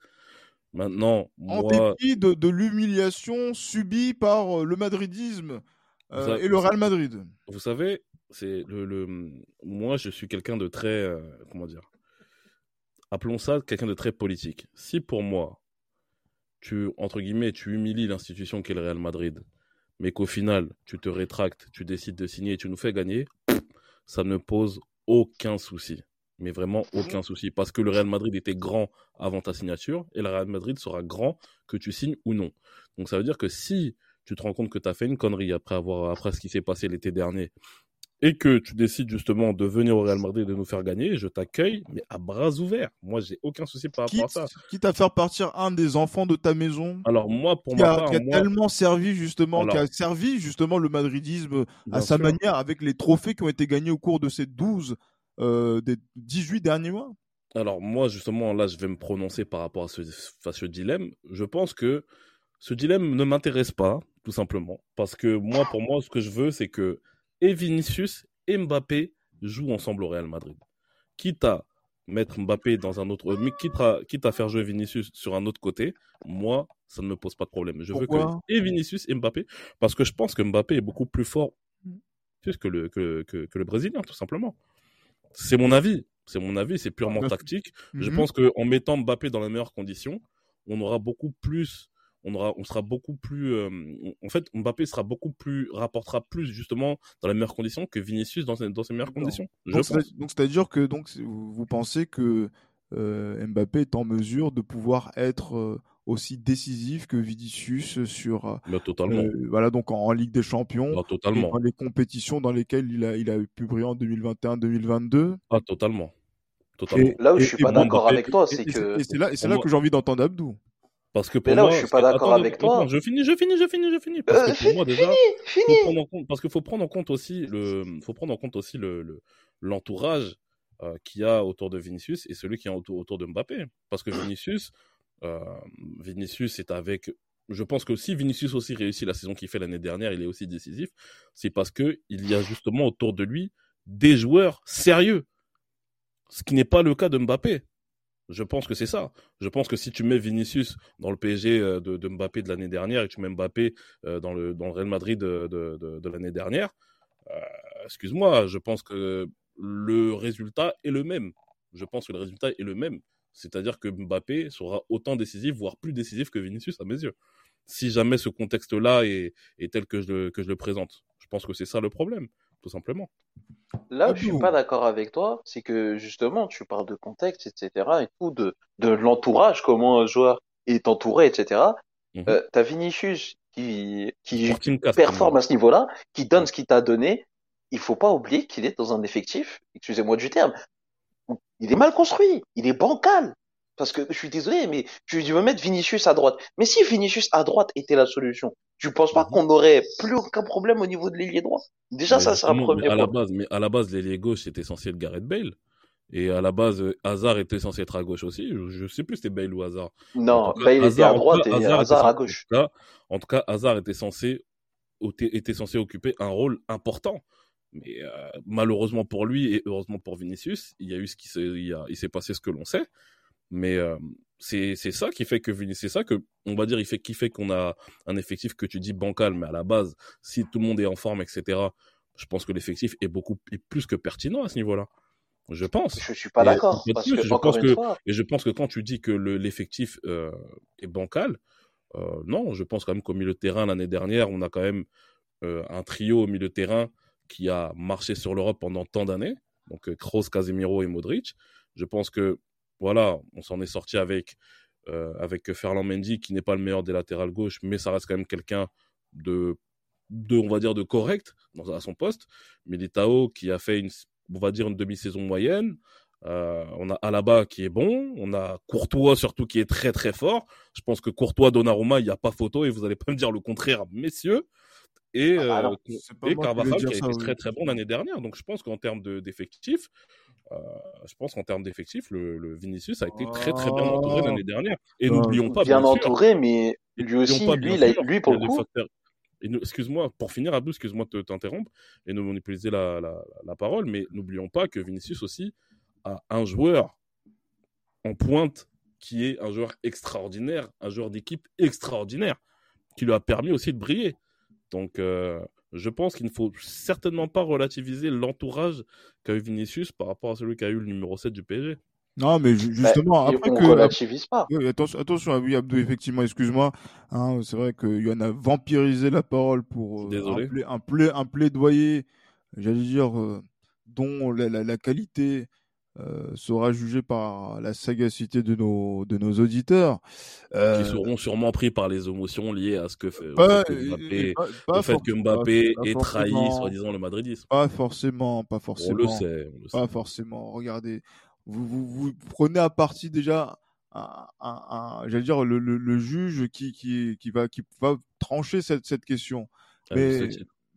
Maintenant, en dépit de, l'humiliation subie par euh, le madridisme euh, et le Real Madrid. Vous savez, c'est le, moi je suis quelqu'un de très euh, comment dire, appelons ça quelqu'un de très politique. Si pour moi tu entre guillemets tu humilies l'institution qu'est le Real Madrid, mais qu'au final tu te rétractes, tu décides de signer et tu nous fais gagner, ça ne pose aucun souci mais vraiment mmh aucun souci. Parce que le Real Madrid était grand avant ta signature et le Real Madrid sera grand que tu signes ou non. Donc ça veut dire que si tu te rends compte que tu as fait une connerie après, avoir, après ce qui s'est passé l'été dernier et que tu décides justement de venir au Real Madrid et de nous faire gagner, je t'accueille, mais à bras ouverts. Moi, j'ai aucun souci par rapport à ça. Quitte à faire partir un des enfants de ta maison. Alors moi, pour qui ma part, qui a tellement servi justement, qui a servi justement le madridisme à sa manière avec les trophées qui ont été gagnés au cours de ces 12 euh, des 18 derniers mois Alors moi, justement, là, je vais me prononcer par rapport à ce, à ce dilemme. Je pense que ce dilemme ne m'intéresse pas, tout simplement. Parce que moi, pour moi, ce que je veux, c'est que et Vinicius et Mbappé jouent ensemble au Real Madrid. Quitte à mettre Mbappé dans un autre, mais quitte à, quitte à faire jouer Vinicius sur un autre côté, moi, ça ne me pose pas de problème. Je veux que et Vinicius et Mbappé, parce que je pense que Mbappé est beaucoup plus fort que le, que, que, que le Brésilien, tout simplement. C'est mon avis. C'est mon avis, c'est purement tactique. Je mhm. pense qu'en mettant Mbappé dans les meilleures conditions, on aura beaucoup plus, on aura, on sera beaucoup plus, euh, en fait, Mbappé sera beaucoup plus, rapportera plus justement dans les meilleures conditions que Vinicius dans, dans ses meilleures conditions. donc, c'est-à-dire que donc vous pensez que euh, Mbappé est en mesure de pouvoir être euh, aussi décisif que Vinicius sur euh, totalement. voilà donc en, Ligue des Champions totalement. dans les compétitions dans lesquelles il a il a pu briller en 2021-2022 ah totalement totalement là où je suis pas d'accord avec toi c'est que et c'est là et c'est là que j'ai envie d'entendre Abdou parce que pour mais là moi, je suis pas d'accord avec toi. Je finis, je finis, je finis, je finis. Parce que pour moi déjà, Faut prendre en compte, parce qu'il faut prendre en compte aussi le, faut prendre en compte aussi le l'entourage euh, qu'il y a autour de Vinicius et celui qui est autour, autour de Mbappé. Parce que Vinicius, euh, Vinicius est avec. Je pense que si Vinicius aussi réussit la saison qu'il fait l'année dernière, il est aussi décisif. C'est parce que il y a justement autour de lui des joueurs sérieux, ce qui n'est pas le cas de Mbappé. Je pense que c'est ça. Je pense que si tu mets Vinicius dans le PSG euh, de, Mbappé de l'année dernière et tu mets Mbappé euh, dans le, Real Madrid de, de, l'année dernière, excuse-moi, je pense que le résultat est le même. Je pense que le résultat est le même. C'est-à-dire que Mbappé sera autant décisif, voire plus décisif que Vinicius à mes yeux. Si jamais ce contexte-là est, tel que je le présente. Je pense que c'est ça le problème, tout simplement. Là où je suis pas d'accord avec toi, c'est que justement, tu parles de contexte, etc., et tout, de, de l'entourage, comment un joueur est entouré, etc. Tu as T'as Vinicius qui, qui performe à ce niveau-là, qui donne ce qu'il t'a donné. Il faut pas oublier qu'il est dans un effectif, excusez-moi du terme, il est mal construit, il est bancal. Parce que je suis désolé, mais tu veux mettre Vinicius à droite. Mais si Vinicius à droite était la solution, tu penses pas Mhm. qu'on n'aurait plus aucun problème au niveau de l'ailier droit? Déjà, Mais ça, c'est un premier mais à la base, mais à la base, l'ailier gauche c'était censé être Gareth Bale. Et à la base, euh, Hazard était censé être à gauche aussi. Je, je sais plus si c'était Bale ou Hazard. Non, cas, Bale était Hazard, à en tout droite cas, et Hazard était à censé, en gauche. tout cas, en tout cas, Hazard était censé, était censé occuper un rôle important. Mais euh, malheureusement pour lui et heureusement pour Vinicius, il y a eu ce qui s'est, il s'est passé ce que l'on sait. Mais euh, c'est ça qui fait que c'est ça que on va dire, il fait qui fait qu'on a un effectif que tu dis bancal, mais à la base, si tout le monde est en forme, etc. Je pense que l'effectif est beaucoup est plus que pertinent à ce niveau-là. Je pense. Je suis pas d'accord je pense que fois, et je pense que quand tu dis que le- l'effectif euh, est bancal, euh, non, je pense quand même qu'au milieu de terrain l'année dernière, on a quand même euh, un trio au milieu de terrain qui a marché sur l'Europe pendant tant d'années, donc Kroos, Casemiro et Modric. Je pense que voilà, on s'en est sorti avec euh, avec Ferland Mendy qui n'est pas le meilleur des latérales gauche, mais ça reste quand même quelqu'un de de on va dire de correct dans, à son poste. Militao qui a fait une on va dire une demi-saison moyenne. Euh, on a Alaba qui est bon, on a Courtois surtout qui est très très fort. Je pense que Courtois, Donnarumma, il n'y a pas photo et vous allez pas me dire le contraire, messieurs. Et, Ah euh, et Carvajal qui a ça, été oui. très très bon l'année dernière. Donc je pense qu'en termes de- d'effectifs, euh, je pense qu'en termes d'effectifs, le, le Vinicius a été très très bien entouré Ah. l'année dernière. Et n'oublions pas, bien bien sûr, entouré, mais lui aussi, pas, lui, sûr, lui pour le coup, facteurs- excuse-moi, pour finir, Abdou, excuse-moi de t'interrompre et de monopoliser la, la, la parole, mais n'oublions pas que Vinicius aussi a un joueur en pointe qui est un joueur extraordinaire, un joueur d'équipe extraordinaire, qui lui a permis aussi de briller. Donc, euh, je pense qu'il ne faut certainement pas relativiser l'entourage qu'a eu Vinicius par rapport à celui qu'a eu le numéro 7 du PSG. Non, mais bah, justement, et après on que. relativise pas. Oui, attention, attention à oui, Abdou, effectivement, excuse-moi. Hein, c'est vrai que Yann a vampirisé la parole pour euh, Désolé. un, pla- un, pla- un plaidoyer, j'allais dire, euh, dont la, la- la qualité euh, sera jugée par la sagacité de nos, de nos auditeurs. Euh, Qui seront sûrement pris par les émotions liées à ce que fait, au pas, fait que et- Mbappé, pas- pas au fait que Mbappé ait trahi, soi-disant, le madridisme. Pas forcément, pas On forcément. le sait. on le sait. Pas forcément. Regardez, vous, vous, vous prenez à partie déjà un, un- un- j'allais dire le, le, le juge qui, qui, qui va qui va trancher cette, cette question. Ah, Mais.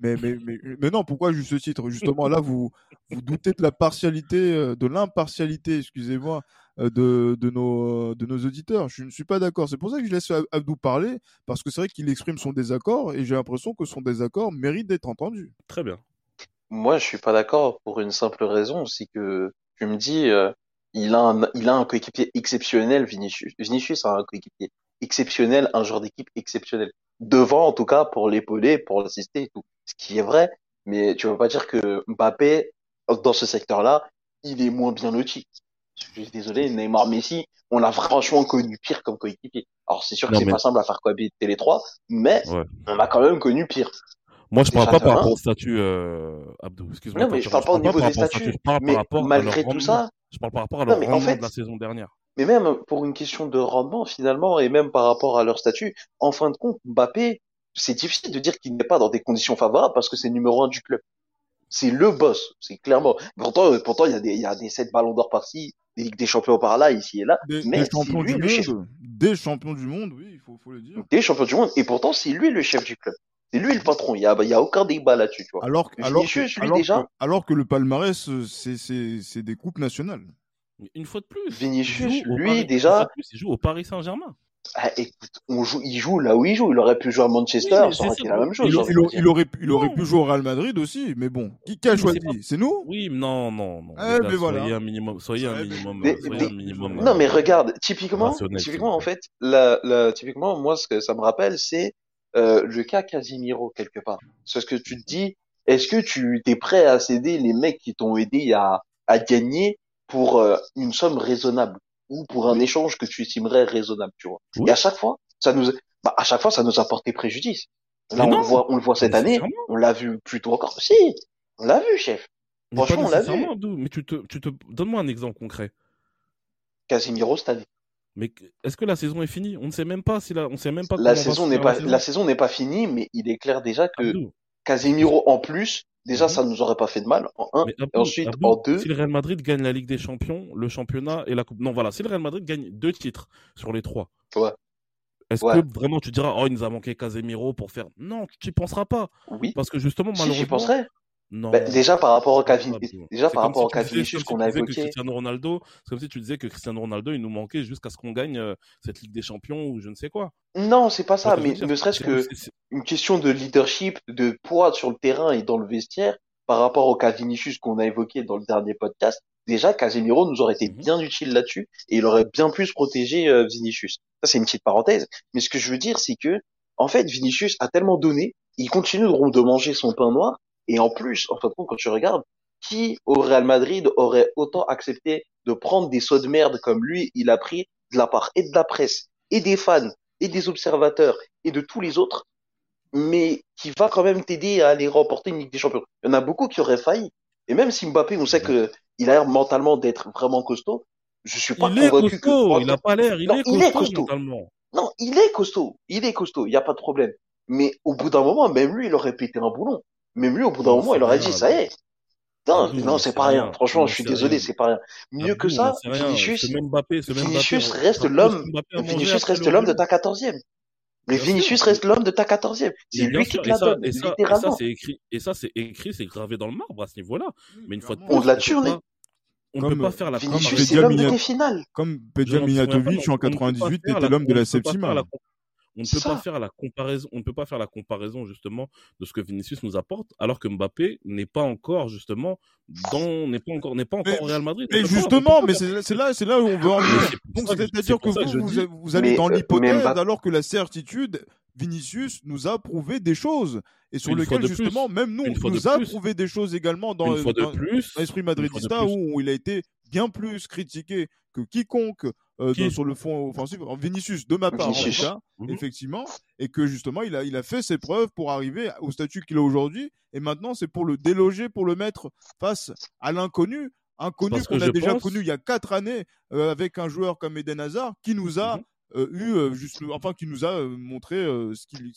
Mais, mais, mais, mais non, pourquoi juste ce titre? Justement, là, vous, vous doutez de la partialité, euh, de l'impartialité, excusez-moi, euh, de, de, nos, de nos auditeurs. Je ne suis pas d'accord. C'est pour ça que je laisse Ab- Abdou parler, parce que c'est vrai qu'il exprime son désaccord, et j'ai l'impression que son désaccord mérite d'être entendu. Très bien. Moi, je suis pas d'accord pour une simple raison, c'est que tu me dis, euh, il a un, il a un coéquipier exceptionnel, Vinicius. Vinicius a un coéquipier exceptionnel, un joueur d'équipe exceptionnel. Devant, en tout cas, pour l'épauler, pour l'assister et tout. Ce qui est vrai, mais tu veux pas dire que Mbappé, dans ce secteur-là, il est moins bien loti. Je suis désolé, Neymar, Messi, on l'a franchement connu pire comme coéquipier. Alors, c'est sûr que c'est mais- pas simple à faire cohabiter les trois, mais Ouais. on a quand même connu pire. Moi, je parle pas par de rapport au statut, euh, Abdou. Excuse-moi. Non, mais je t'interrompre. parle pas au niveau des statuts, mais malgré tout ça, Je parle par rapport à Non, leur en rendement fait- de la saison dernière. Mais même pour une question de rendement finalement et même par rapport à leur statut, en fin de compte, Mbappé, c'est difficile de dire qu'il n'est pas dans des conditions favorables parce que c'est le numéro un du club. C'est le boss, c'est clairement. Pourtant, euh, pourtant il y a des, il y a des sept ballons d'or par-ci, des Ligues des champions par-là, ici et là. Des, mais des c'est champions lui du le chef. monde, des champions du monde, oui, il faut, faut le dire. Des champions du monde. Et pourtant, c'est lui le chef du club. C'est lui le patron. Il y a, il y a aucun débat là-dessus, tu vois. Alors, que, lui, alors, déjà- que, alors que le palmarès, euh, c'est- c'est c'est des coupes nationales. Une fois de plus. Vinicius, lui, Paris- déjà- une fois de plus, il joue au Paris Saint-Germain. Ah, écoute, on joue, il joue là où il joue. Il aurait pu jouer à Manchester, Oui, ça aurait été la même chose. Il, aurait, pu- il aurait Non. pu jouer au Real Madrid aussi, mais bon. Qui, qui a choisi? c'est nous? Oui, non, non, non. Eh, mais voilà. Soyez un minimum, soyez un Ouais, minimum, mais- soyez mais- un minimum. Non, mais euh, regarde, typiquement, typiquement, en fait, la, la, typiquement, moi, ce que ça me rappelle, c'est euh, le cas Casimiro, quelque part. C'est ce que tu te dis, est-ce que tu t'es prêt à céder les mecs qui t'ont aidé à, à gagner pour euh, une somme raisonnable? Ou pour un échange que tu estimerais raisonnable, tu vois Oui. Et à chaque fois, ça nous, bah, à chaque fois, ça nous a porté préjudice. Là, on le voit, on le voit cette année, on l'a vu plutôt encore. Si, on l'a vu, chef. mais franchement, on l'a vu. Mais tu te, tu te, donne-moi un exemple concret. Casimiro cette année. Mais est-ce que la saison est finie? On ne sait même pas si la, on sait même pas. La saison n'est pas, la saison n'est pas finie, mais il est clair déjà que Abdou, Casemiro en plus, déjà, mhm. ça nous aurait pas fait de mal, en un. et ensuite, en deux. Si le Real Madrid gagne la Ligue des Champions, le championnat et la Coupe. Non, voilà, si le Real Madrid gagne deux titres sur les trois. Ouais. Est-ce que vraiment tu diras, oh, il nous a manqué Casemiro pour faire. Non, tu n'y penseras pas. Oui. Parce que justement, malheureusement. Si, j'y penserais. Non. Bah, déjà par rapport au Cavinicius, déjà par rapport si au qu'on a évoqué. Cristiano Ronaldo, c'est comme si tu disais que Cristiano Ronaldo, il nous manquait jusqu'à ce qu'on gagne euh, cette Ligue des Champions ou je ne sais quoi. Non, c'est pas ça, mais ne serait-ce que une question de leadership, de poids sur le terrain et dans le vestiaire par rapport au cas Vinicius qu'on a évoqué dans le dernier podcast. Déjà, Casemiro nous aurait été mhm. bien utile là-dessus et il aurait bien plus protégé euh, Vinicius. Ça, c'est une petite parenthèse. Mais ce que je veux dire, c'est que, en fait, Vinicius a tellement donné, il continue de manger son pain noir et en plus, en fait, quand tu regardes, qui au Real Madrid aurait autant accepté de prendre des sauts de merde comme lui, il a pris de la part et de la presse, et des fans, et des observateurs, et de tous les autres, mais qui va quand même t'aider à aller remporter une Ligue des Champions. Il y en a beaucoup qui auraient failli. Et même si Mbappé, on sait que il a l'air mentalement d'être vraiment costaud, je suis pas il convaincu est costaud, il a pas l'air, il, est costaud, Non, il est costaud, il est costaud, il n'y a pas de problème. Mais au bout d'un moment, même lui, il aurait pété un boulon. Même lui, au bout d'un moment, il aurait dit, ça y est. Non, non, c'est pas rien. Franchement, je suis désolé, c'est pas rien. Mieux que ça, Vinicius, Vinicius reste l'homme, Vinicius reste l'homme de ta quatorzième. Mais Vinicius reste l'homme de ta quatorzième. C'est lui qui te la donne, littéralement. Et ça, c'est écrit, c'est gravé dans le marbre à ce niveau-là. Mais une fois de plus. On l'a tué, on ne peut pas faire la Vinicius, c'est l'homme de tes finales. Comme Pedro Mijatovic en 98 était l'homme de la Septima. On ne peut pas faire la comparaison, on ne peut pas faire la comparaison justement de ce que Vinicius nous apporte, alors que Mbappé n'est pas encore justement dans, n'est pas encore, n'est pas encore au Real Madrid. Mais justement, mais c'est là, c'est là où on veut en venir. Donc c'est-à-dire que, vous, vous, allez dans l'hypothèse, alors que la certitude, Vinicius nous a prouvé des choses et sur lesquelles justement même nous on nous a prouvé des choses également dans, l'esprit madridista où il a été bien plus critiqué que quiconque euh, sur le fond offensif, Vinicius de ma part, mhm. effectivement, et que justement il a, il a fait ses preuves pour arriver au statut qu'il a aujourd'hui, et maintenant c'est pour le déloger, pour le mettre face à l'inconnu, inconnu qu'on a déjà connu il y a quatre années euh, avec un joueur comme Eden Hazard qui nous a mhm. euh, eu juste, enfin qui nous a montré ce qu'il,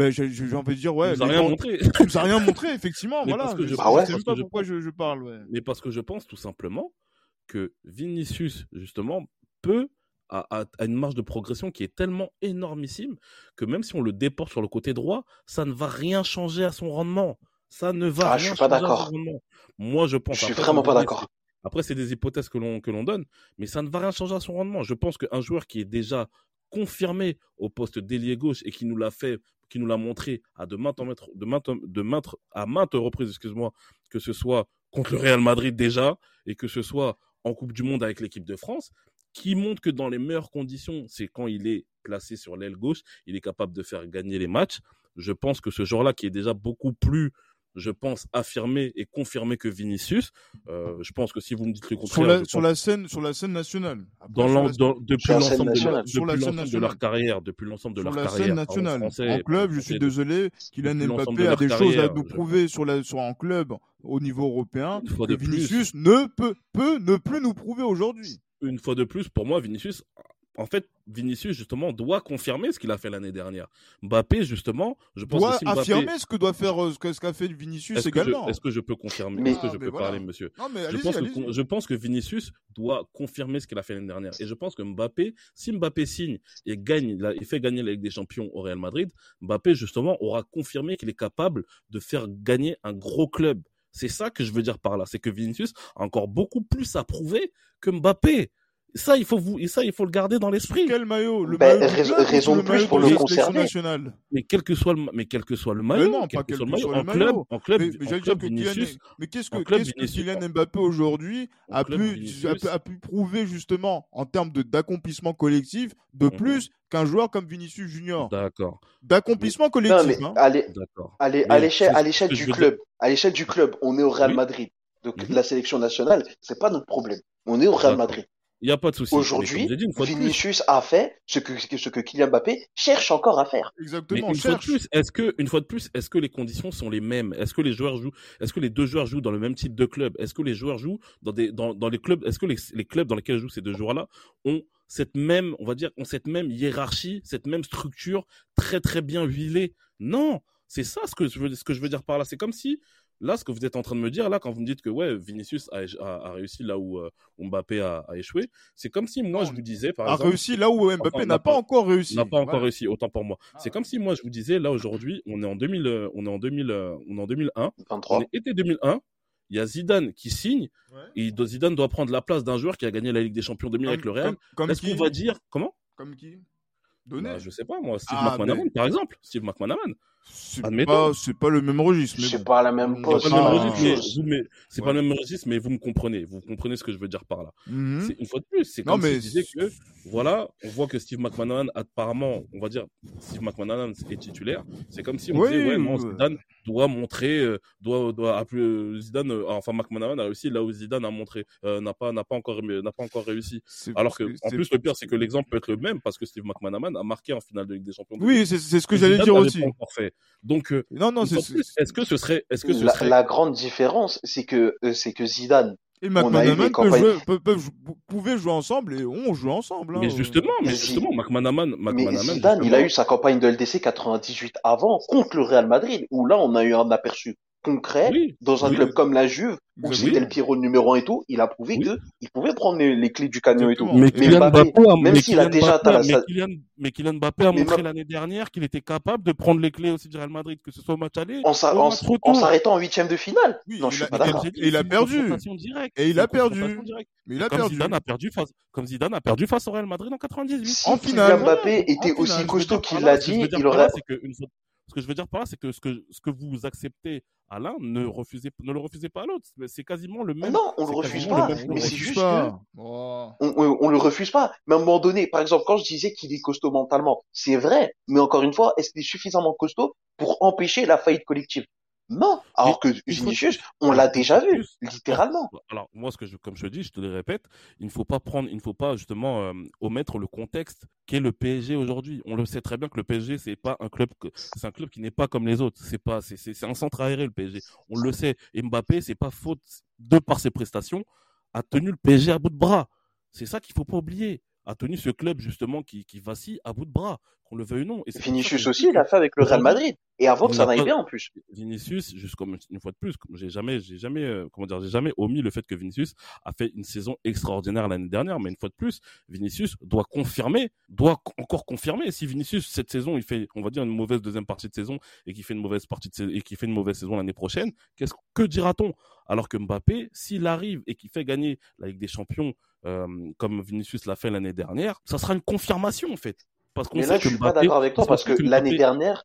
ben, j'ai envie de dire, ouais. Il nous a rien montré. Il nous a rien montré, effectivement, voilà. je, bah ouais, sais pas pourquoi je, je, parle, ouais. Mais parce que je pense tout simplement que Vinicius, justement, peut, à, une marge de progression qui est tellement énormissime que même si on le déporte sur le côté droit, ça ne va rien changer à son rendement. Ça ne va ah, rien je suis pas d'accord. Moi, je pense. Je suis vraiment pas d'accord. Après, c'est des hypothèses que l'on que l'on donne, mais ça ne va rien changer à son rendement. Je pense qu'un joueur qui est déjà confirmé au poste d'ailier gauche et qui nous l'a fait, qui nous l'a montré à de maintes, de maintes, de maintes, à maintes reprises, excuse-moi, que ce soit contre le Real Madrid déjà et que ce soit en Coupe du Monde avec l'équipe de France, qui montre que dans les meilleures conditions, c'est quand il est placé sur l'aile gauche, il est capable de faire gagner les matchs. Je pense que ce joueur-là, qui est déjà beaucoup plus je pense, affirmé et confirmé que Vinicius. Euh, je pense que si vous me dites le contraire. Sur la, sur la scène, sur la scène nationale. dans depuis l'ensemble de, leur carrière, depuis l'ensemble de leur carrière. Sur la scène nationale. En, club, je suis désolé, Kylian Mbappé a des choses à nous prouver sur la, sur un club au niveau européen que Vinicius ne peut, peut ne plus nous prouver aujourd'hui. Une fois de plus, pour moi, Vinicius en fait, Vinicius, justement, doit confirmer ce qu'il a fait l'année dernière. Mbappé, justement, je pense doit que affirmer ce que doit faire euh, ce qu'a fait Vinicius également. Est-ce que je peux confirmer? Est-ce que je peux parler, monsieur? Je, pense que, je pense que Vinicius doit confirmer ce qu'il a fait l'année dernière. Et je pense que Mbappé, si Mbappé signe et gagne, il fait gagner la Ligue des Champions au Real Madrid, Mbappé, justement, aura confirmé qu'il est capable de faire gagner un gros club. C'est ça que je veux dire par là. C'est que Vinicius a encore beaucoup plus à prouver que Mbappé. Ça, il faut vous, et ça, il faut le garder dans l'esprit. Quel maillot? Le ben, maillot raison, raison de plus pour le concerner. Mais quel que soit le, mais quel que soit le maillot, mais non, quel pas que soit le maillot, en club, en club, mais, en club, Vinicius, mais qu'est-ce que, qu'est-ce que Kylian Mbappé aujourd'hui a pu, a, pu prouver justement en termes de d'accomplissement collectif de mhm. plus qu'un joueur comme Vinicius Junior. D'accord. D'accomplissement collectif. Non, mais hein. allez, à l'échelle, à l'échelle du club, à l'échelle du club, on est au Real Madrid. Donc mhm. la sélection nationale, c'est pas notre problème. On est au Real Madrid. Il n'y a pas de souci. Aujourd'hui, Vinicius a fait ce que, ce que Kylian Mbappé cherche encore à faire. Exactement. Mais une fois de plus, est-ce que, une fois de plus, est-ce que les conditions sont les mêmes? Est-ce que les joueurs jouent, est-ce que les deux joueurs jouent dans le même type de club? Est-ce que les joueurs jouent dans des, dans, dans les clubs, est-ce que les, les clubs dans lesquels jouent ces deux joueurs-là ont cette même, on va dire, ont cette même hiérarchie, cette même structure très très bien huilée? Non C'est ça ce que je veux, ce que je veux dire par là. C'est comme si Là, ce que vous êtes en train de me dire, là, quand vous me dites que ouais, Vinicius a, a, réussi là où euh, Mbappé a, a échoué, c'est comme si moi je vous disais, par a exemple, réussi là où Mbappé n'a pas, encore réussi. N'a pas encore réussi, autant pour moi. Ah. C'est comme si moi je vous disais, là aujourd'hui, on est en 2000, euh, on est en 2000, euh, on est en 2001, 23. on est été 2001. Il y a Zidane qui signe. Et Zidane doit prendre la place d'un joueur qui a gagné la Ligue des Champions 2000 avec le Real. Est-ce qu'on va dire comment? Comme qui? Donner bah, Je sais pas moi, Steve ah, McManaman par exemple. Steve McManaman. C'est pas, c'est pas le même registre. C'est pas la même poste. C'est pas, le même registre, mais vous me comprenez. Vous comprenez ce que je veux dire par là. Mhm. Une fois de plus. C'est comme mais... si je disais que, voilà, on voit que Steve McManaman, apparemment, on va dire, Steve McManaman est titulaire. C'est comme si on disait, ouais, non, Zidane doit montrer, euh, doit, doit appeler euh, Zidane, euh, enfin, McManaman a réussi là où Zidane a montré, n'a pas, n'a pas encore, n'a pas encore réussi. Alors que, en plus, le pire, c'est que l'exemple peut être le même parce que Steve McManaman a marqué en finale de Ligue des Champions. Oui, c'est ce que j'allais dire aussi. Donc, euh, non, non, est-ce que ce serait, est-ce que ce la, serait... la grande différence, c'est que euh, c'est que Zidane et McManaman pouvaient jouer ensemble et on joue ensemble. Hein. Mais justement, mais justement, McManaman, McManaman Zidane, il a eu sa campagne de LDC 98 avant contre le Real Madrid, où là on a eu un aperçu concret dans un club comme la Juve où c'était le Pierrot numéro 1 et tout, il a prouvé que il pouvait prendre les, clés du camion et tout. Mais, Kylian Mbappé, même s'il a déjà mais, Kylian, Mbappé a montré l'année dernière qu'il était capable de prendre les clés aussi du Real Madrid, que ce soit au match aller, en s'arrêtant en huitième de finale. non, je suis pas d'accord. Et il a perdu. Et il a perdu. Mais il a perdu. Zidane a perdu face, comme Zidane a perdu face au Real Madrid en 98. En finale. Kylian Mbappé était aussi costaud qu'il l'a dit, il aurait. Ce que je veux dire par là, c'est que ce que ce que vous acceptez à l'un, ne, refusez, ne le refusez pas à l'autre. C'est quasiment le même. Non, on le refuse pas. mais c'est juste que on, on, le refuse pas. Mais à un moment donné, par exemple, quand je disais qu'il est costaud mentalement, c'est vrai. Mais encore une fois, est-ce qu'il est suffisamment costaud pour empêcher la faillite collective? Non, alors que Vinicius, on l'a déjà vu, littéralement. Alors moi, ce que je, comme je dis, je te le répète, il ne faut pas prendre, il ne faut pas justement euh, omettre le contexte qu'est le PSG aujourd'hui. On le sait très bien que le PSG, c'est pas un club, c'est un club qui n'est pas comme les autres. C'est pas, c'est un centre aéré le PSG. On le sait. Et Mbappé, c'est pas faute de par ses prestations, a tenu le PSG à bout de bras. C'est ça qu'il faut pas oublier a tenu ce club justement qui, qui vacille à bout de bras, qu'on le veuille ou non. Et Vinicius aussi, il a fait avec le Real Madrid. Et avant que ça n'aille bien en plus. Vinicius, juste comme une fois de plus, j'ai jamais, j'ai jamais, euh, comment dire, j'ai jamais omis le fait que Vinicius a fait une saison extraordinaire l'année dernière, mais une fois de plus, Vinicius doit confirmer, doit encore confirmer. Si Vinicius cette saison, il fait, on va dire une mauvaise deuxième partie de saison et qui fait une mauvaise partie de saison, et qui fait une mauvaise saison l'année prochaine, qu'est-ce que dira-t-on? Alors que Mbappé, s'il arrive et qu'il fait gagner la Ligue des Champions euh, comme Vinicius l'a fait l'année dernière, ça sera une confirmation en fait. Parce qu'on Mais là, je suis pas d'accord avec toi parce que, l'année dernière,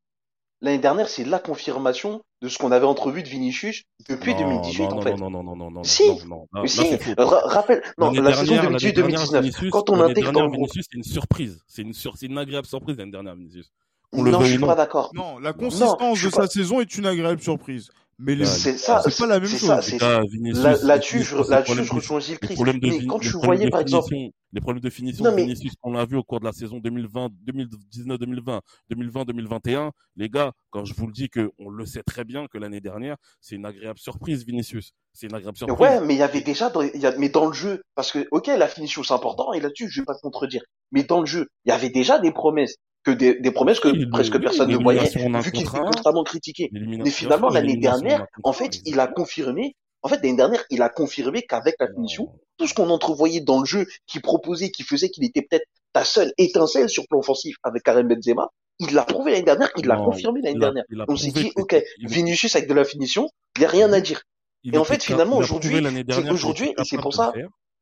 l'année dernière, c'est la confirmation de ce qu'on avait entrevu de Vinicius depuis 2018 en fait. Non, non, non, non, non, si. non, non, si. Rappelle, non, la saison 2018-2019. Quand on intègre dans Vinicius, c'est une surprise. C'est une, sur... une agréable surprise l'année dernière, Vinicius. On non, je suis pas d'accord. Non, la consistance de sa saison est une agréable surprise. Mais c'est ça, c'est pas la même chose. Là-dessus, je, là-dessus, je rejoins Gilles Christ. Mais quand tu voyais, par exemple, les problèmes de finition de Vinicius qu'on l'a vu au cours de la saison 2020, 2019, 2020, 2020, 2021, les gars, quand je vous le dis que on le sait très bien que l'année dernière, c'est une agréable surprise, Vinicius. C'est une agréable surprise. Ouais, mais il y avait déjà, dans, y a, mais dans le jeu, parce que, ok, la finition c'est important, et là-dessus, je vais pas te contredire. Mais dans le jeu, il y avait déjà des promesses que des, des promesses que presque personne ne voyait, vu qu'il était constamment critiqué. Mais finalement, l'année dernière, en fait, il a confirmé, en fait, l'année dernière, il a confirmé qu'avec la finition, tout ce qu'on entrevoyait dans le jeu, qui proposait, qui faisait qu'il était peut-être ta seule étincelle sur plan offensif avec Karim Benzema, il l'a prouvé l'année dernière, il l'a confirmé l'année dernière. On s'est dit, ok, Vinicius avec de la finition, il n'y a rien à dire. Et en fait, finalement, aujourd'hui, aujourd'hui, et c'est pour ça.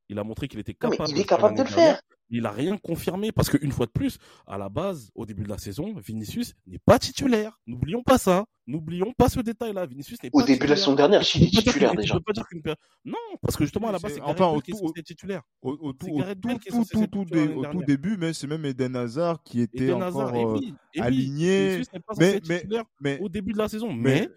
Il a montré qu'il était capable. il est capable de le faire il a rien confirmé parce qu'une fois de plus, à la base, au début de la saison, Vinicius n'est pas titulaire. N'oublions pas ça. N'oublions pas ce détail-là. Vinicius n'est pas Au début de la saison dernière, il est titulaire déjà. Pas dire non, parce que justement à la base, c'est enfin, au tout, qui est titulaire. Au, au, tout, tout, début, mais c'est même Eden Hazard qui était Eden encore Hazard, euh, aligné. mais, mais, mais, au début de la saison, mais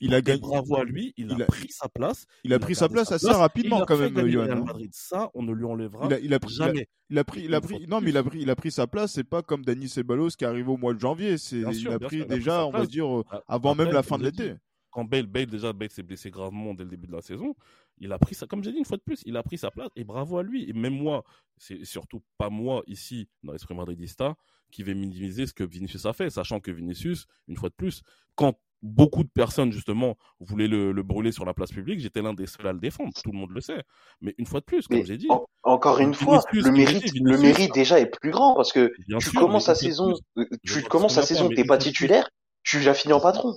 il a gagné. Bravo à lui, il, a, pris sa place. Il a pris sa place assez rapidement quand même. Hein. Madrid. Ça, on ne lui enlèvera il a, pris, jamais. Il a, pris, il a pris, non, mais il a pris, il a pris sa place. C'est pas comme Dani Ceballos qui arrive au mois de janvier. C'est, il a pris déjà, on va dire, bah, avant même la fin de l'été. Quand Bale, Bale déjà, Bale s'est blessé gravement dès le début de la saison. Il a pris ça, comme j'ai dit une fois de plus, il a pris sa place et bravo à lui. Et même moi, c'est surtout pas moi ici dans l'esprit madridista qui vais minimiser ce que Vinicius a fait, sachant que Vinicius, une fois de plus, quand beaucoup de personnes, justement, voulaient le, le brûler sur la place publique. J'étais l'un des seuls à le défendre. Tout le monde le sait. Mais une fois de plus, comme j'ai dit. en- encore une fois, le mérite, dit, le Vinicius, mérite déjà est plus grand parce que bien tu sûr, commences la saison, plus, je tu commences la saison, t'es pas titulaire, tu la finis en patron.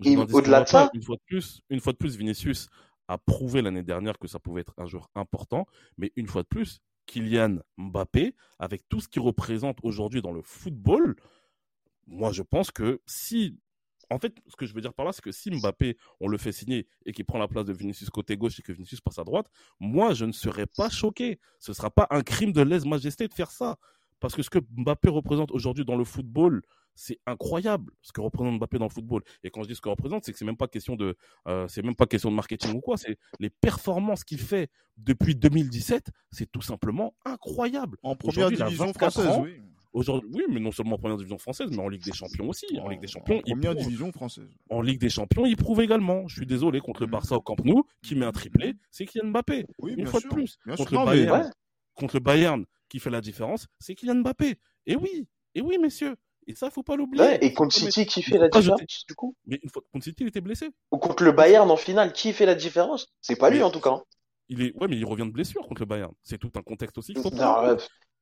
Je Et au-delà de ça. Une fois de plus, une fois de plus, Vinicius a prouvé l'année dernière que ça pouvait être un joueur important. Mais une fois de plus, Kylian Mbappé, avec tout ce qu'il représente aujourd'hui dans le football, moi, je pense que si. En fait, ce que je veux dire par là, c'est que si Mbappé, on le fait signer et qu'il prend la place de Vinicius côté gauche et que Vinicius passe à droite, moi, je ne serais pas choqué. Ce ne sera pas un crime de lèse-majesté de faire ça. Parce que ce que Mbappé représente aujourd'hui dans le football, c'est incroyable ce que représente Mbappé dans le football. Et quand je dis ce que représente, c'est que c'est même pas question de, euh, c'est même pas question de marketing ou quoi. C'est les performances qu'il fait depuis 2017, c'est tout simplement incroyable. En première division 24 française, ans. oui. Aujourd'hui, oui, mais non seulement en première division française, mais en Ligue des Champions aussi. En, Ligue des Champions, en il première prouve. division française. En Ligue des Champions, il prouve également. Je suis désolé contre le Mhm. Barça au Camp Nou, qui met un triplé, c'est Kylian Mbappé. Oui, Une bien fois sûr. de plus. Bien Contre sûr. le Non, Bayern, ouais. contre le Bayern, qui fait la différence, c'est Kylian Mbappé. Et oui, et oui, messieurs. Et ça, faut pas l'oublier. Ouais, et contre City, qui fait la différence, du coup? Mais une fois contre City, il était blessé. Ou contre le Bayern en finale, qui fait la différence? C'est pas lui, Mais- en tout cas. hein. Il est, ouais, mais il revient de blessure contre le Bayern. C'est tout un contexte aussi qu'il faut Non, prendre.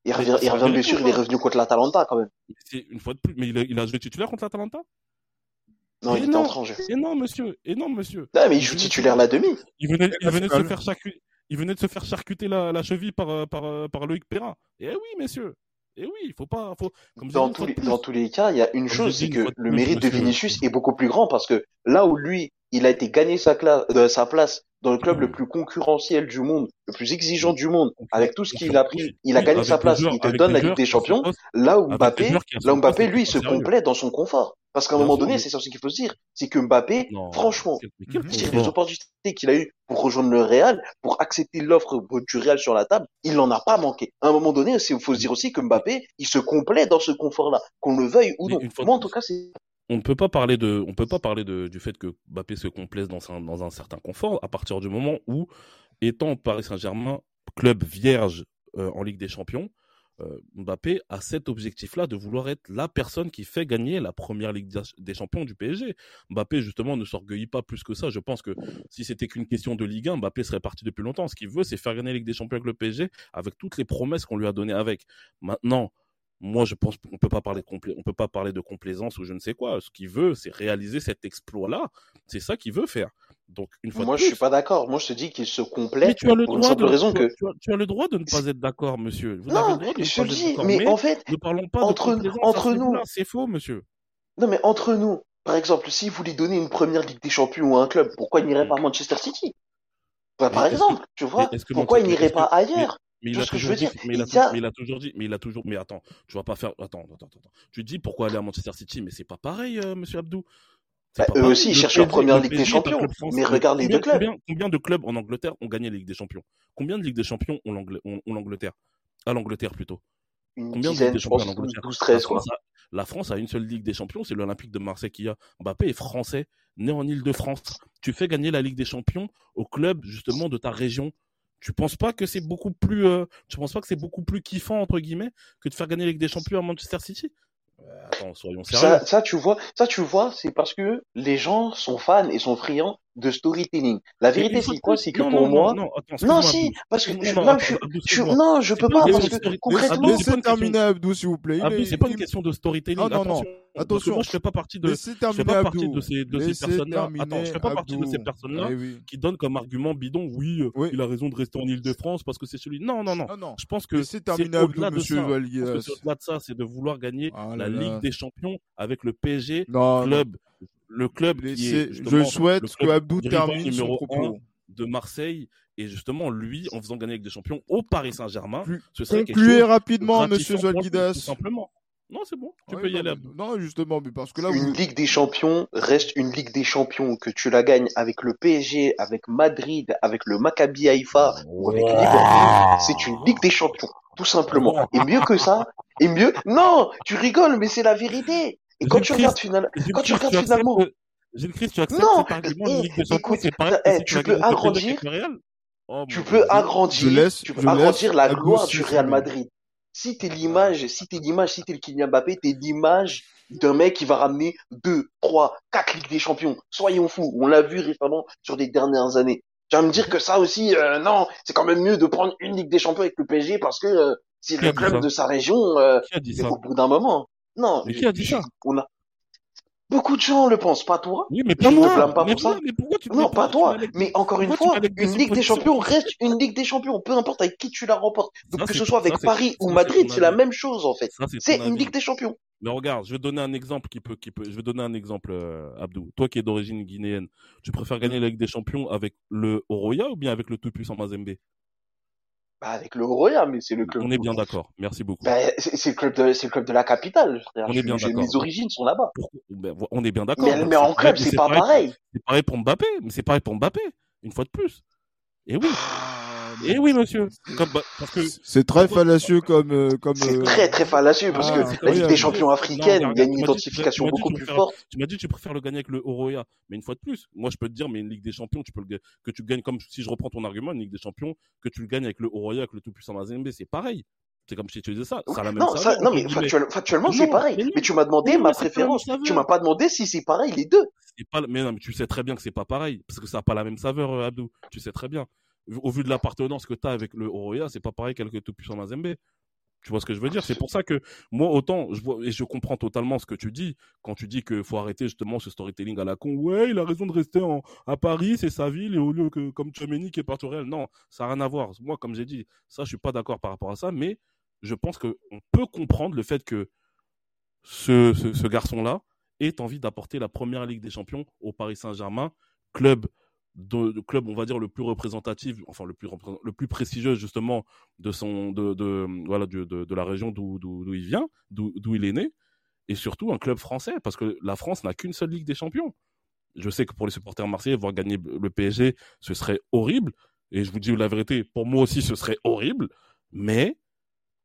Il revient, il revient blessure, il est revenu contre l'Atalanta, quand même. C'est une fois de plus. Mais il a, il a joué titulaire contre l'Atalanta? Non, Et il était non. en train, Et non, monsieur. Et non, monsieur. Non, mais il joue titulaire la demi. Il venait, il la venait de se faire charcuter. Il venait de se faire charcuter la, la cheville par, euh, par, euh, par Loïc Perrin. Et oui, messieurs. Et oui, il faut pas. Faut, comme je Dans tous, les, plus, dans tous les cas, il y a une Comme chose, c'est que le plus, mérite de Vinicius est beaucoup plus grand parce que là où lui, il a été gagné sa, euh, sa place dans le club le plus concurrentiel du monde, le plus exigeant du monde, avec tout ce qu'il a pris, il a gagné sa place, il te donne la Ligue des Champions, là où avec des Mbappé, là où Mbappé, lui, il se complète dans son confort. Parce qu'à un moment donné, c'est ça aussi qu'il faut se dire, c'est que Mbappé, franchement, les opportunités qu'il a eues pour rejoindre le Real, pour accepter l'offre du Real sur la table, il n'en a pas manqué. À un moment donné, il faut se dire aussi que Mbappé, il se complète dans ce confort-là, qu'on le veuille ou non. Moi, en tout cas, c'est on ne peut pas parler de, on peut pas parler de, du fait que Mbappé se complaise dans un, dans un certain confort à partir du moment où, étant Paris Saint-Germain, club vierge euh, en Ligue des Champions, euh, Mbappé a cet objectif-là de vouloir être la personne qui fait gagner la première Ligue des- Champions du PSG. Mbappé, justement, ne s'orgueillit pas plus que ça. Je pense que si c'était qu'une question de Ligue 1, Mbappé serait parti depuis longtemps. Ce qu'il veut, c'est faire gagner la Ligue des Champions avec le PSG, avec toutes les promesses qu'on lui a données avec. Maintenant, moi, je pense qu'on peut pas parler de on peut pas parler de complaisance ou je ne sais quoi. Ce qu'il veut, c'est réaliser cet exploit-là. C'est ça qu'il veut faire. Donc, une fois Moi, je plus, suis pas d'accord. Moi, je te dis qu'il se mais complète tu as le droit de, raison tu que. tu as- tu as le droit de ne pas être d'accord, monsieur. Vous avez Non, le droit de ne je pas être dis, mais Mais en fait, ne parlons pas entre- de entre nous-. C'est faux, monsieur. non, mais entre nous, par exemple, s'il voulait donner une première Ligue des Champions à un club, pourquoi il n'irait pas à Manchester City? Bah, Mais par que- exemple, tu vois, mais pourquoi il n'irait pas ailleurs? Mais il, a toujours dit, mais, il a, toujours dit, mais il a toujours, mais attends, tu vas pas faire, attends, attends, attends. Tu dis pourquoi aller à Manchester City, mais c'est pas pareil, euh, monsieur Abdou. Bah, eux pareil. aussi, ils cherchent PSG première Ligue des Champions. Mais regarde les deux clubs. Combien, combien de clubs en Angleterre ont gagné la Ligue des Champions? Combien de Ligue des Champions ont l'Angle- ont- ont l'Angleterre? À l'Angleterre plutôt. Une Combien de Ligue des Champions en Angleterre 12, la 13, quoi. France, a, la France a une seule Ligue des Champions, c'est l'Olympique de Marseille qui a. Mbappé est français, né en Île-de-France. Tu fais gagner la Ligue des Champions au club justement de ta région. Tu penses pas que c'est beaucoup plus, euh, tu penses pas que c'est beaucoup plus kiffant entre guillemets que de faire gagner Ligue des Champions à Manchester City? Euh, Attends, soyons sérieux. Ça, ça, tu vois, ça, tu vois, c'est parce que les gens sont fans et sont friands de storytelling. La vérité, c'est quoi? C'est que non, pour non, moi, non, non, attends, non, si, parce que, Excuse-moi, je, non, je, je, non, je peux pas parce question que concrètement, Laissez terminer Abdou, s'il vous plaît. Abdou, est- c'est pas une question de storytelling. Non, non, non. attention. Moi, je fais pas partie de, je fais pas partie de ces, de ces Laissez personnes-là. Attends, je fais pas partie de ces personnes-là Eh qui donnent comme argument bidon, oui, il a raison de rester en Ile-de-France parce que c'est celui. Non, non, non. Non, non. Je pense que c'est au-delà de monsieur ça. Au-delà de ça, c'est de vouloir gagner Ah la. Ligue des Champions avec le PSG, Non, non. club, le club qui Laissez- est je souhaite que Abdou termine son propos. de Marseille et justement lui en faisant gagner avec des champions au Paris Saint-Germain, Plus- ce serait quelque Concluez chose rapidement, monsieur Zolguidas. Simplement. Non, c'est bon. Tu Ouais, peux y non, aller. Non, justement, mais parce que là, une vous... Ligue des Champions reste une Ligue des Champions que tu la gagnes avec le PSG, avec Madrid, avec le Maccabi Haïfa ou avec Liverpool. C'est une Ligue des Champions, tout simplement. Et mieux que ça, et mieux, non, tu rigoles, mais c'est la vérité. Et quand tu regardes finalement, Gilles quand tu regardes finalement, acceptes- Gilles Christ, tu acceptes Non, cet argument de Ligue des Champions, écoute, c'est pareil que si tu peux agrandir- Oh, tu peux Dieu. Agrandir, laisse- tu peux agrandir la gloire du. Real Madrid. si t'es l'image, si t'es l'image, si t'es le Kylian Mbappé, t'es l'image d'un mec qui va ramener deux, trois, quatre Ligues des Champions. Soyons fous. On l'a vu récemment sur les dernières années. Tu vas me dire que ça aussi, euh, non, c'est quand même mieux de prendre une Ligue des Champions avec le PSG parce que euh, c'est le club de sa région. Euh, Qui a dit ça au bout d'un moment. Non. Mais qui a dit ça On a beaucoup de gens le pensent, pas toi. Oui, mais Je pas te moi. blâme pas mais pour ça. moi, mais pourquoi tu- Non, pas toi. Mais encore une pourquoi fois, une Ligue des Champions reste une Ligue des Champions. Peu importe avec qui tu la remportes. Donc Ça, que ce soit avec ça, Paris ou Madrid, c'est la même chose en fait. C'est une. Ligue des Champions. Mais regarde, je vais donner un exemple qui peut, qui peut, je vais donner un exemple, euh, Abdou. Toi qui es d'origine guinéenne, tu préfères gagner la Ligue des Champions avec le Oroya ou bien avec le tout-puissant Mazembe? Bah, avec le Royal, mais c'est le club. On est bien d'accord. Merci beaucoup. Bah, c'est le club de, c'est le club de la capitale. On est bien d'accord. Mes origines sont là-bas. Ben, on est bien d'accord. Mais, en club, c'est pas pareil- pareil. C'est pareil pour Mbappé, mais c'est pareil pour Mbappé, une fois de plus. Et oui, Ah, et oui, monsieur. Comme, bah, parce que C'est très fallacieux comme euh, comme. C'est euh, très très fallacieux parce Ah, que c'est la Ligue des Champions Non, africaine, il y a une regarde, tu m'as dit- identification dit beaucoup que plus tu préfères- forte. Tu m'as dit que tu préfères le gagner avec le Oroya, mais une fois de plus, moi je peux te dire, mais une Ligue des Champions, tu peux le que tu gagnes comme si je reprends ton argument, une Ligue des Champions, que tu le gagnes avec le Oroya, avec le tout puissant Mazembe, c'est pareil. C'est comme si tu disais ça, ça a la même Non, saveur, ça, non, mais factuellement, c'est non, pareil. mais non. Mais tu m'as demandé Mais ma non, préférence. Tu m'as pas demandé si c'est pareil les deux. C'est pas, mais non, mais tu sais très bien que c'est pas pareil, parce que ça a pas la même saveur, euh, Abdou. Tu sais très bien. Au vu de l'appartenance que tu as avec le Oroya, c'est pas pareil qu'avec le tout puissant Mazembe. Tu vois ce que je veux dire? C'est pour ça que moi, autant, et je comprends totalement ce que tu dis, quand tu dis qu'il faut arrêter justement ce storytelling à la con. Ouais, il a raison de rester à Paris, c'est sa ville, et au lieu que, comme Tchouameni qui est parti au Real. Non, ça n'a rien à voir. Moi, comme j'ai dit, ça, je suis pas d'accord par rapport à ça, mais je pense qu'on peut comprendre le fait que ce garçon-là ait envie d'apporter la première Ligue des Champions au Paris Saint-Germain, club de, club, on va dire le plus représentatif, enfin le plus le plus prestigieux justement de son de, de voilà de, de, la région d'où il vient, d'où il est né, et surtout un club français parce que la France n'a qu'une seule Ligue des Champions. Je sais que pour les supporters marseillais, voir gagner le PSG, ce serait horrible. Et je vous dis la vérité, pour moi aussi, ce serait horrible. Mais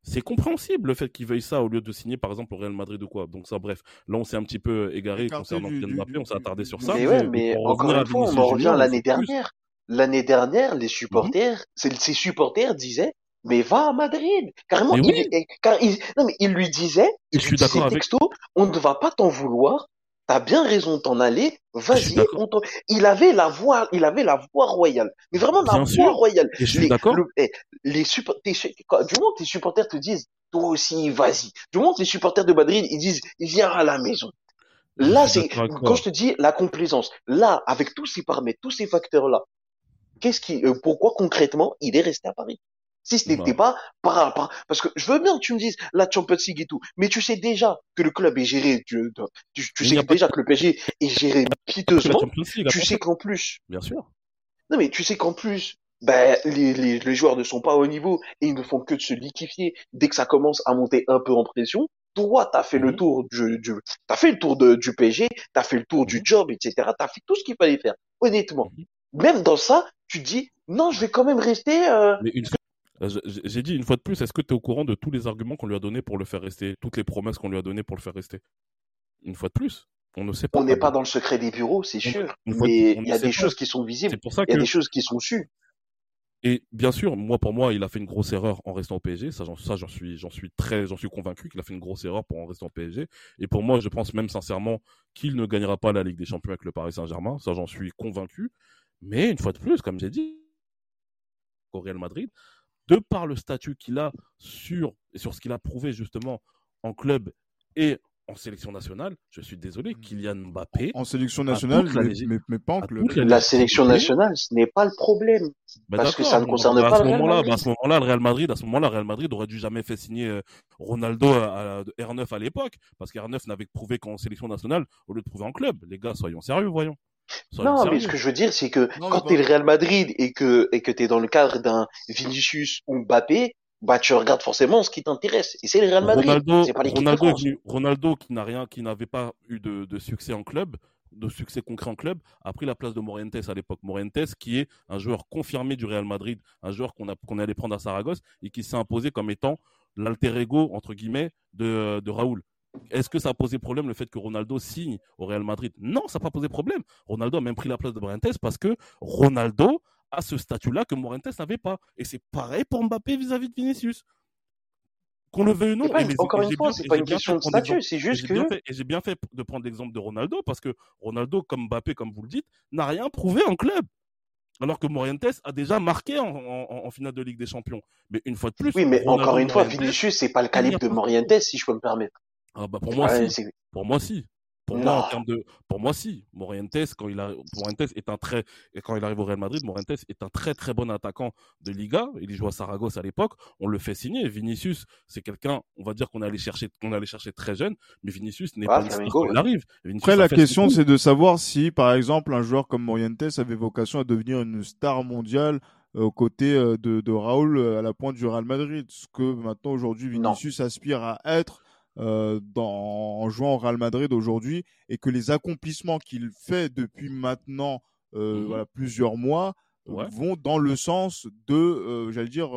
c'est compréhensible le fait qu'il veuille ça au lieu de signer par exemple au Real Madrid ou quoi. Donc ça, bref, là on s'est un petit peu égaré concernant du- Kylian du- Mbappé, on s'est attardé sur ça. Mais ouais, Mais mais pour encore une fois, on en revient l'année dernière. L'année dernière, Mhm. les supporters, c'est- ces supporters disaient, mais va à Madrid. Carrément, Mais il, oui. car il, non, mais il lui disait, il je lui suis disait avec- texto, on ne va pas t'en vouloir. T'as bien raison de t'en aller. Vas-y. on Il avait la voix, il avait la voix royale. Mais vraiment la Bien voix sûr. royale. Et je suis Les- d'accord. le- eh, les suppo- tes- quand- du moment que tes supporters te disent, toi aussi, vas-y. Du moment que les supporters de Madrid, ils disent, viens à la maison. Là, c'est, quand je te dis la complaisance, là, avec tous ces paramètres, tous ces facteurs-là, qu'est-ce qui, euh, pourquoi concrètement il est resté à Paris? Si ce n'était Ouais. pas par, par, parce que je veux bien que tu me dises la Champions League et tout, mais tu sais déjà que le club est géré, tu, tu, sais déjà que le PSG est géré piteusement, League, tu sais qu'en plus, bien sûr. non mais tu sais qu'en plus, ben, les, les, les joueurs ne sont pas au niveau et ils ne font que de se liquifier dès que ça commence à monter un peu en pression. Toi, t'as fait le Mhm. tour du, du t'as fait le tour de, du PSG, t'as fait le tour du Mhm. job, etc. T'as fait tout ce qu'il fallait faire. Honnêtement. Mhm. Même dans ça, tu dis, non, je vais quand même rester, euh, Mais une fois, je- j'ai dit une fois de plus, est-ce que tu es au courant de tous les arguments qu'on lui a donnés pour le faire rester, toutes les promesses qu'on lui a données pour le faire rester? Une fois de plus, on ne sait pas. on n'est pas dans le secret des bureaux, c'est sûr. Mais il y a des pas. choses qui sont visibles. Pour ça Il y a que des choses qui sont sues. Et bien sûr, moi pour moi, il a fait une grosse erreur en restant au PSG. Ça, j'en, ça, j'en suis, j'en suis très, j'en suis convaincu qu'il a fait une grosse erreur pour en restant au PSG. Et pour moi, je pense même sincèrement qu'il ne gagnera pas la Ligue des Champions avec le Paris Saint-Germain. Ça, j'en suis convaincu. Mais une fois de plus, comme j'ai dit, au Real Madrid, de par le statut qu'il a sur et sur ce qu'il a prouvé justement en club et en sélection nationale, je suis désolé, Kylian Mbappé. En sélection nationale, la mais, mais, mais pas en club. la La sélection nationale, ce n'est pas le problème. Bah Parce que ça ne concerne bah, pas à ce le Real moment-là, Madrid. bah, à ce moment-là, le Real Madrid, à ce moment-là, le Real Madrid aurait dû jamais fait signer euh, Ronaldo à, à R9 à l'époque, parce qu'R9 n'avait prouvé qu'en sélection nationale au lieu de prouver en club. Les gars, soyons sérieux, voyons. Non, mais ce que je veux dire, c'est que Non, quand t'es le Real Madrid et que et que t'es dans le cadre d'un Vinicius ou Mbappé, bah tu regardes forcément ce qui t'intéresse. Et c'est le Real Madrid, Ronaldo, pas de Ronaldo, venu- Ronaldo qui n'a rien, qui n'avait pas eu de, de succès en club, de succès concret en club, a pris la place de Morientes à l'époque. Morientes qui est un joueur confirmé du Real Madrid, un joueur qu'on a qu'on est allé prendre à Saragosse et qui s'est imposé comme étant l'alter ego entre guillemets de, de Raoul. Est-ce que ça a posé problème le fait que Ronaldo signe au Real Madrid? Non, ça n'a pas posé problème. Ronaldo a même pris la place de Morientes parce que Ronaldo a ce statut-là que Morientes n'avait pas. Et c'est pareil pour Mbappé vis-à-vis de Vinicius. Qu'on le veuille ou non. encore une fois, c'est pas une question de statut, c'est juste que. et j'ai bien fait de prendre l'exemple de Ronaldo parce que Ronaldo, comme Mbappé, comme vous le dites, n'a rien prouvé en club. Alors que Morientes a déjà marqué en, finale de Ligue des Champions. Mais une fois de plus. Oui, mais encore une fois, Vinicius, c'est pas le calibre de Morientes, si je peux me permettre. Ah bah pour moi, si. Pour moi, si. Pour moi, en termes de, pour moi, si. Morientes, quand il a, Morientes est un très, et quand il arrive au Real Madrid, Morientes est un très très bon attaquant de Liga. Il joue à Saragosse à l'époque. On le fait signer. Vinicius, c'est quelqu'un, on va dire qu'on allait chercher, qu'on allait chercher très jeune, mais Vinicius n'est pas une quand il arrive. Après, la question, c'est de savoir si, par exemple, un joueur comme Morientes avait vocation à devenir une star mondiale euh, aux côtés euh, de, de Raoul euh, à la pointe du Real Madrid. Ce que maintenant, aujourd'hui, Vinicius aspire à être euh, dans, en jouant au Real Madrid aujourd'hui et que les accomplissements qu'il fait depuis maintenant euh, mmh voilà, plusieurs mois euh, vont dans le sens de, j'allais dire,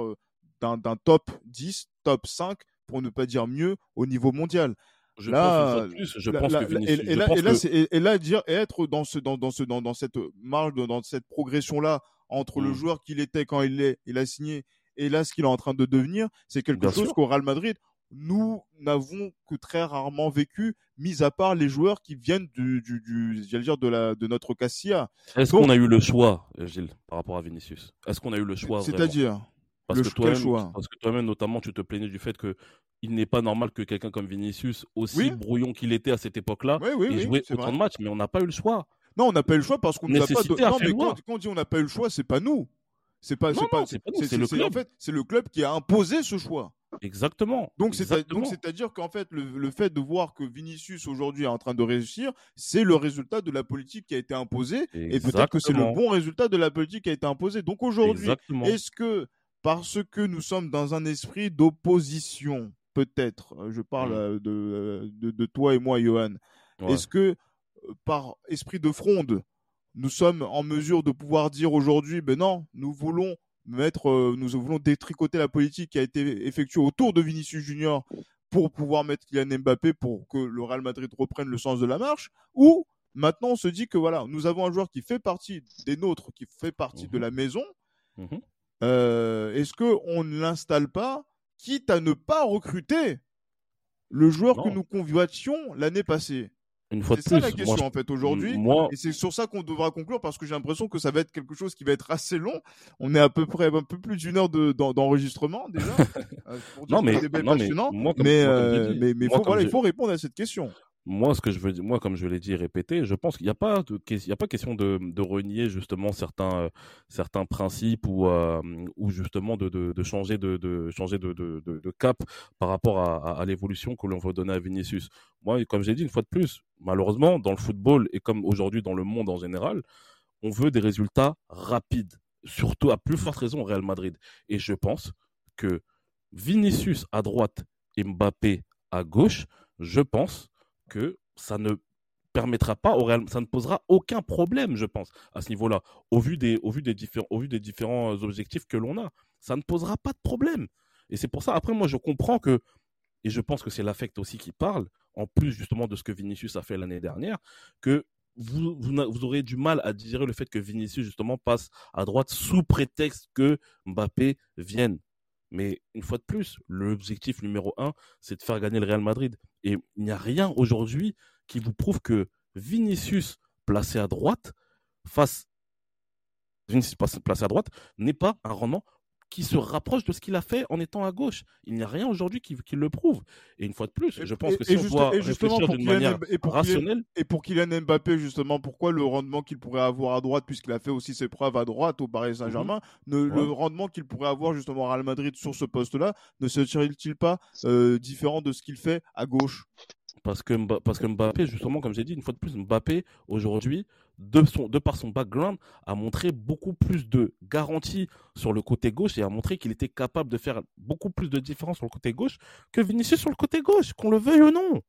d'un top 10, top 5, pour ne pas dire mieux, au niveau mondial. Je là, pense, et, là, et, dire être dans ce dans, dans ce dans, dans cette marge dans cette progression là entre le mmh. joueur qu'il était quand il est il a signé et là ce qu'il est en train de devenir c'est quelque chose qu'au Real Madrid nous n'avons que très rarement vécu, mis à part les joueurs qui viennent du, du, du dire de la de notre Cassia. Est-ce qu'on a eu le choix, Gilles, par rapport à Vinicius? Est-ce qu'on a eu le choix C'est-à-dire? Parce que toi-même, parce que toi-même notamment, tu te plaignais du fait que il n'est pas normal que quelqu'un comme Vinicius, aussi brouillon qu'il était à cette époque-là, ait joué autant de matchs, mais on n'a pas eu le choix. Non, on n'a pas eu le choix parce qu'on n'a pas. De... Non, mais quand, on dit on n'a pas eu le choix, c'est pas nous. C'est pas, c'est pas, c'est le club. En fait, c'est le club qui a imposé ce choix. Exactement. Donc c'est-à-dire qu'en fait le, fait de voir que Vinicius aujourd'hui est en train de réussir, c'est le résultat de la politique qui a été imposée et peut-être que c'est le bon résultat de la politique qui a été imposée. Donc aujourd'hui, est-ce que parce que nous sommes dans un esprit d'opposition, peut-être, euh, je parle mmh. euh, euh, de, de, toi et moi, Johan, est-ce que par esprit de fronde, nous sommes en mesure de pouvoir dire aujourd'hui, ben non, nous voulons mettre, euh, nous voulons détricoter la politique qui a été effectuée autour de Vinicius Junior pour pouvoir mettre Kylian Mbappé pour que le Real Madrid reprenne le sens de la marche, ou maintenant on se dit que voilà, nous avons un joueur qui fait partie des nôtres, qui fait partie de mhm. la maison. Mhm. Euh, est-ce que on ne l'installe pas, quitte à ne pas recruter le joueur que nous convoitions l'année passée? C'est ça la question en fait aujourd'hui. Et c'est sur ça qu'on devra conclure parce que j'ai l'impression que ça va être quelque chose qui va être assez long. On est à peu près un peu plus d'une heure d'enregistrement déjà. Euh, non, mais, non, mais, euh, mais, mais, voilà, il faut répondre à cette question moi, ce que je veux, moi, comme je l'ai dit et répété, je pense qu'il n'y a pas il a pas question de, renier justement certains, euh, certains principes ou, euh, ou justement de, changer de, changer de, cap par rapport à, à, l'évolution que l'on veut donner à Vinicius. Moi, comme j'ai dit une fois de plus, malheureusement, dans le football et comme aujourd'hui dans le monde en général, on veut des résultats rapides, surtout à plus forte raison au Real Madrid. Et je pense que Vinicius à droite et Mbappé à gauche, je pense que ça ne permettra pas ça ne posera aucun problème, je pense, à ce niveau-là, au vu des, au vu des différents, au vu des différents euh, objectifs que l'on a, ça ne posera pas de problème. Et c'est pour ça. Après, moi, je comprends que, et je pense que c'est l'affect aussi qui parle, en plus justement de ce que Vinicius a fait l'année dernière, que vous, vous, aurez du mal à digérer le fait que Vinicius justement passe à droite sous prétexte que Mbappé vienne. Mais une fois de plus, l'objectif numéro un, c'est de faire gagner le Real Madrid. Et il n'y a rien aujourd'hui qui vous prouve que Vinicius placé à droite face Vinicius placé à droite n'est pas un rendement qui se rapproche de ce qu'il a fait en étant à gauche. Il n'y a rien aujourd'hui qui, le prouve. Et une fois de plus, je pense que si on doit réfléchir d'une manière et pour rationnelle... et pour Kylian Mbappé, justement, pourquoi le rendement qu'il pourrait avoir à droite, puisqu'il a fait aussi ses preuves à droite au Paris Saint-Germain, mhm. le rendement qu'il pourrait avoir justement au Real Madrid sur ce poste-là, ne serait-il pas euh, différent de ce qu'il fait à gauche? Parce que, parce que Mbappé, justement, comme j'ai dit, une fois de plus, Mbappé, aujourd'hui, de, son, de par son background, a montré beaucoup plus de garantie sur le côté gauche et a montré qu'il était capable de faire beaucoup plus de différence sur le côté gauche que Vinicius sur le côté gauche, qu'on le veuille ou non.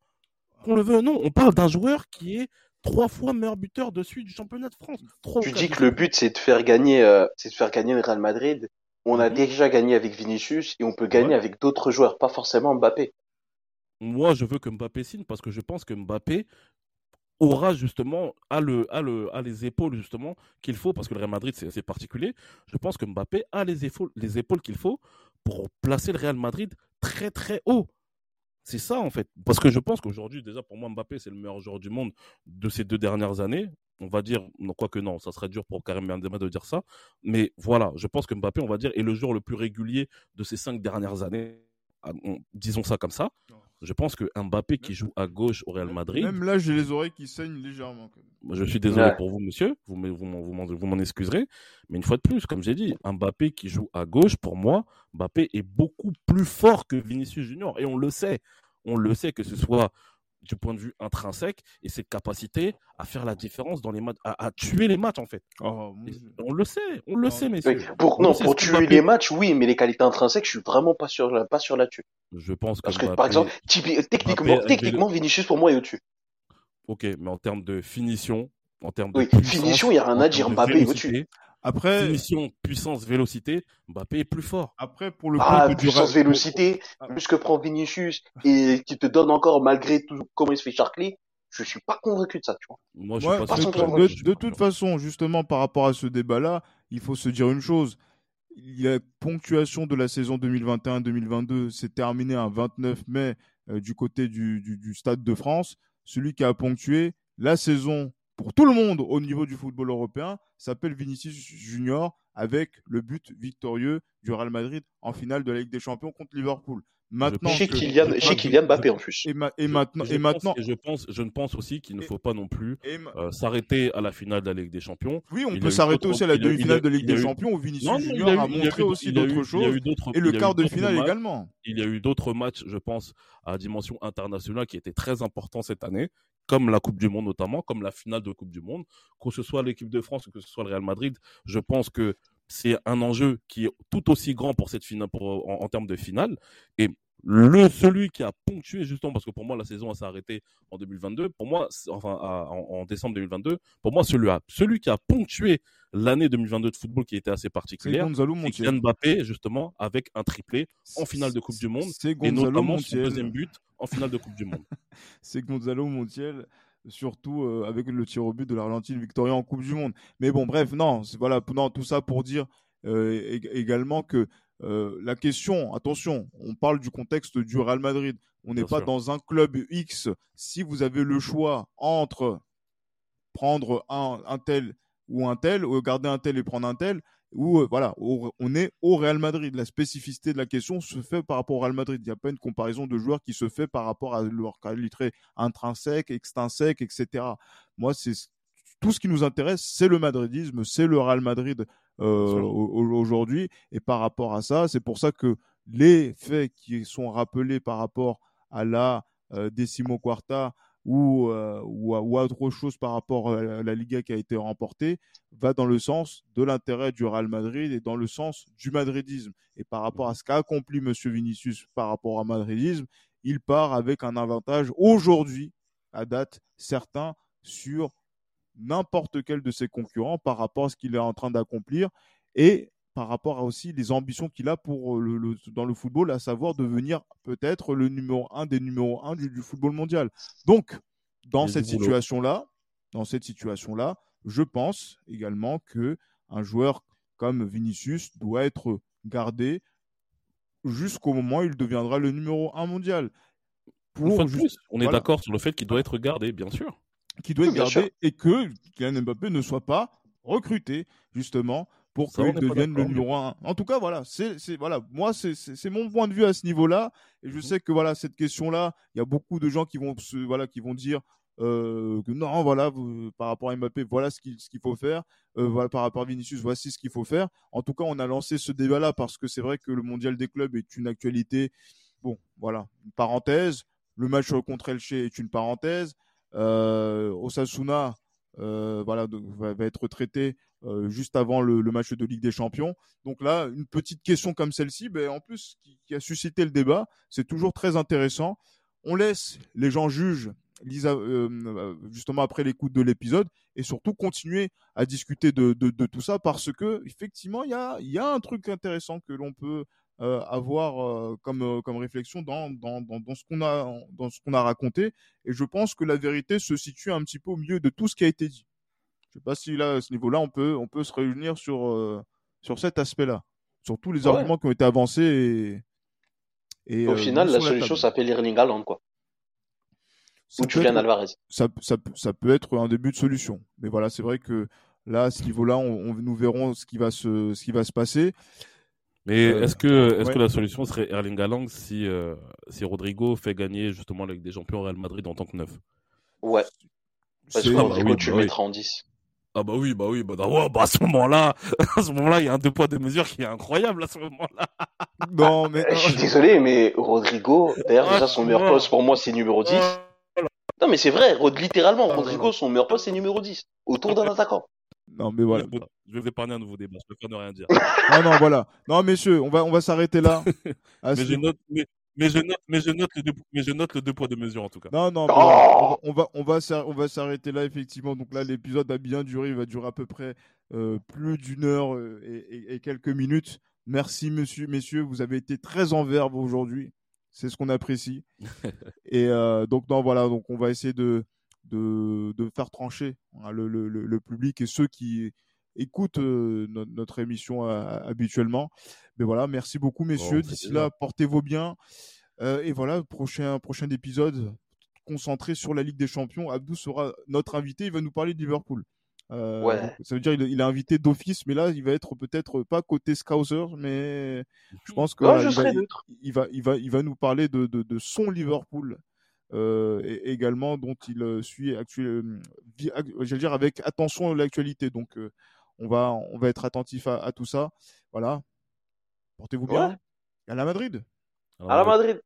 Qu'on le veuille ou non. On parle d'un joueur qui est trois fois meilleur buteur de suite du championnat de France. tu dis que le but, c'est de faire gagner, euh, c'est de faire gagner le Real Madrid. On a mhm. déjà gagné avec Vinicius et on peut gagner avec d'autres joueurs, pas forcément Mbappé. Moi, je veux que Mbappé signe parce que je pense que Mbappé aura justement a le, a le a les épaules justement qu'il faut parce que le Real Madrid c'est particulier. Je pense que Mbappé a les épaules les épaules qu'il faut pour placer le Real Madrid très très haut. C'est ça en fait. Parce que je pense qu'aujourd'hui, déjà pour moi, Mbappé, c'est le meilleur joueur du monde de ces deux dernières années. On va dire, quoi que non, ça serait dur pour Karim Benzema de dire ça. Mais voilà, je pense que Mbappé, on va dire, est le joueur le plus régulier de ces cinq dernières années. Ah, disons ça comme ça. Je pense que Mbappé qui joue à gauche au Real Madrid. Même là, j'ai les oreilles qui saignent légèrement. Je suis désolé pour vous, monsieur. Vous, vous, vous m'en excuserez. Mais une fois de plus, comme j'ai dit, Mbappé qui joue à gauche, pour moi, Mbappé est beaucoup plus fort que Vinicius Junior. Et on le sait. On le sait que ce soit du point de vue intrinsèque et cette capacité à faire la différence dans les matchs, à, tuer les matchs en fait. Oh, on le sait, on le sait, messieurs. pour, non, pour tuer les matchs, oui, mais les qualités intrinsèques, je suis vraiment pas sûr, pas sûr là-dessus. Je pense que parce que par exemple, techniquement, techniquement, Vinicius pour moi est au-dessus. Ok, mais en termes de finition, en termes de oui, finition, il y a rien à dire. Mbappé est au-dessus. Après, finition, puissance, vélocité, Mbappé est plus fort. Après, pour le ah, puissance, vélocité, ah. plus que prend Vinicius et qui te donne encore malgré tout comment il se fait charcler, je suis pas convaincu de ça, tu vois. Moi, je suis pas de, de, toute façon, justement, par rapport à ce débat-là, il faut se dire une chose. La ponctuation de la saison 2021-2022 s'est terminée un 29 mai euh, du côté du, du, du Stade de France. Celui qui a ponctué la saison pour tout le monde au niveau du football européen s'appelle Vinicius Junior avec le but victorieux du Real Madrid en finale de la Ligue des Champions contre Liverpool. Maintenant, chez, Kylian, chez Kylian Mbappé en plus. Et, maintenant, et maintenant, je pense, je ne pense aussi qu'il ne faut pas non plus euh, s'arrêter à la finale de la Ligue des Champions. Oui, on peut s'arrêter aussi à la demi-finale de Ligue des Champions où Vinicius Junior a, montré aussi d'autres choses. Et le quart de finale également. Il y a eu d'autres matchs, je pense, à dimension internationale qui étaient très importants cette année, comme la Coupe du Monde notamment, comme la finale de Coupe du Monde. Que ce soit l'équipe de France ou que ce soit le Real Madrid, je pense que c'est un enjeu qui est tout aussi grand pour cette finale, pour, en, termes de finale. Et le celui qui a ponctué justement parce que pour moi la saison s'est arrêtée en 2022 pour moi enfin en, décembre 2022 pour moi celui celui qui a ponctué l'année 2022 de football qui était assez particulière c'est Kylian Mbappé justement avec un triplé en finale de Coupe du Monde et notamment son deuxième but en finale de Coupe du Monde. C'est Gonzalo Montiel surtout euh, avec le tir au but de l'Argentine victorien en Coupe du Monde. Mais bon, bref, non, voilà, non, tout ça pour dire euh, également que euh, la question, attention, on parle du contexte du Real Madrid. On n'est pas dans un club X. Si vous avez le choix entre prendre un, un tel ou un tel, ou garder un tel et prendre un tel, où euh, voilà, on est au Real Madrid. La spécificité de la question se fait par rapport au Real Madrid. Il n'y a pas une comparaison de joueurs qui se fait par rapport à leur qualité intrinsèque, extrinsèque, etc. Moi, c'est tout ce qui nous intéresse, c'est le madridisme, c'est le Real Madrid euh, aujourd'hui. Et par rapport à ça, c'est pour ça que les faits qui sont rappelés par rapport à la euh, Decimo Quarta ou, euh, ou, ou, autre chose par rapport à la Liga qui a été remportée va dans le sens de l'intérêt du Real Madrid et dans le sens du madridisme. Et par rapport à ce qu'a accompli Monsieur Vinicius par rapport au madridisme, il part avec un avantage aujourd'hui, à date, certain, sur n'importe quel de ses concurrents par rapport à ce qu'il est en train d'accomplir et par rapport à aussi les ambitions qu'il a pour le, dans le football, à savoir devenir peut-être le numéro un des numéros un du, football mondial. Donc, dans cette situation-là, dans cette situation-là, je pense également que un joueur comme Vinicius doit être gardé jusqu'au moment où il deviendra le numéro un mondial. Pour on est d'accord sur le fait qu'il doit être gardé, bien sûr. Qu'il doit être gardé et que Kylian Mbappé ne soit pas recruté justement pour qu'il devienne le numéro un. En tout cas, voilà, c'est voilà, moi c'est mon point de vue à ce niveau-là, et je mhm. sais que voilà cette question-là, il y a beaucoup de gens qui vont se, voilà qui vont dire euh, que non, voilà, par rapport à Mbappé, voilà ce qu'il faut faire, euh, voilà par rapport à Vinicius, voici ce qu'il faut faire. En tout cas, on a lancé ce débat-là parce que c'est vrai que le mondial des clubs est une actualité. Bon, voilà, une parenthèse. Le match contre Elche est une parenthèse. Euh, Osasuna, voilà, va, va, être traité euh, juste avant le, match de Ligue des Champions. Donc là, une petite question comme celle-ci, ben, en plus, qui, a suscité le débat, c'est toujours très intéressant. On laisse les gens juger Lisa, euh, justement après l'écoute de l'épisode et surtout continuer à discuter de, tout ça parce que effectivement il y a, y a un truc intéressant que l'on peut euh, avoir comme, comme réflexion dans, dans, dans, ce qu'on a dans ce qu'on a raconté et je pense que la vérité se situe un petit peu au milieu de tout ce qui a été dit. Je sais pas si là, à ce niveau-là, on peut, on peut se réunir sur, euh, sur cet aspect-là. sur tous les arguments qui ont été avancés. Et, Au final, la solution s'appelle Erling Haaland, quoi. Ou Julian Alvarez. Ça, ça, ça, peut être un début de solution. Mais voilà, c'est vrai que là, à ce niveau-là, on, nous verrons ce qui va se, ce qui va se passer. Mais euh, est-ce que, est-ce que la solution serait Erling Haaland si, euh, si Rodrigo fait gagner justement avec des champions Real Madrid en tant que neuf? Ouais. Parce que Rodrigo, tu le bah mettras en 10. Ah bah oui, bah oui, bah, bah à ce moment-là, à ce moment-là, il y a un deux poids deux mesures qui est incroyable à ce moment-là. Non, mais je suis désolé, mais Rodrigo, d'ailleurs déjà son meilleur poste pour moi c'est numéro 10. Non mais c'est vrai, littéralement, Rodrigo son meilleur poste c'est numéro 10, autour d'un attaquant. Non, mais voilà. Je vais vous épargner un nouveau débat, je préfère ne rien dire. non, non, voilà. Non, messieurs, on va, on va s'arrêter là. mais, je note, mais, je note, mais, je note le deux, mais je note le deux poids, deux mesures en tout cas. Non, non, oh on va, on va, on va s'arrêter là, effectivement. Donc là, l'épisode va bien durer, il va durer à peu près euh, plus d'une heure euh, et, et, quelques minutes. Merci, monsieur, messieurs, vous avez été très en verbe aujourd'hui. C'est ce qu'on apprécie. et euh, donc, non, voilà, donc on va essayer de de, de faire trancher hein, le, le, le, public et ceux qui écoutent euh, notre, émission euh, habituellement. Mais voilà, merci beaucoup messieurs. D'ici là, portez-vous bien. Euh, et voilà, prochain, prochain épisode concentré sur la Ligue des Champions. Abdou sera notre invité. Il va nous parler de Liverpool. ouais. Ça veut dire qu'il il est invité d'office, mais là, il va être peut-être pas côté Scouser, mais je pense que il, va, il, va, il, va, nous parler de, de, de son Liverpool euh, et également dont il euh, suit actuel, euh, dire avec attention l'actualité. Donc on va on va être attentif à, tout ça. Voilà. Portez-vous bien. À la Madrid. À la Madrid.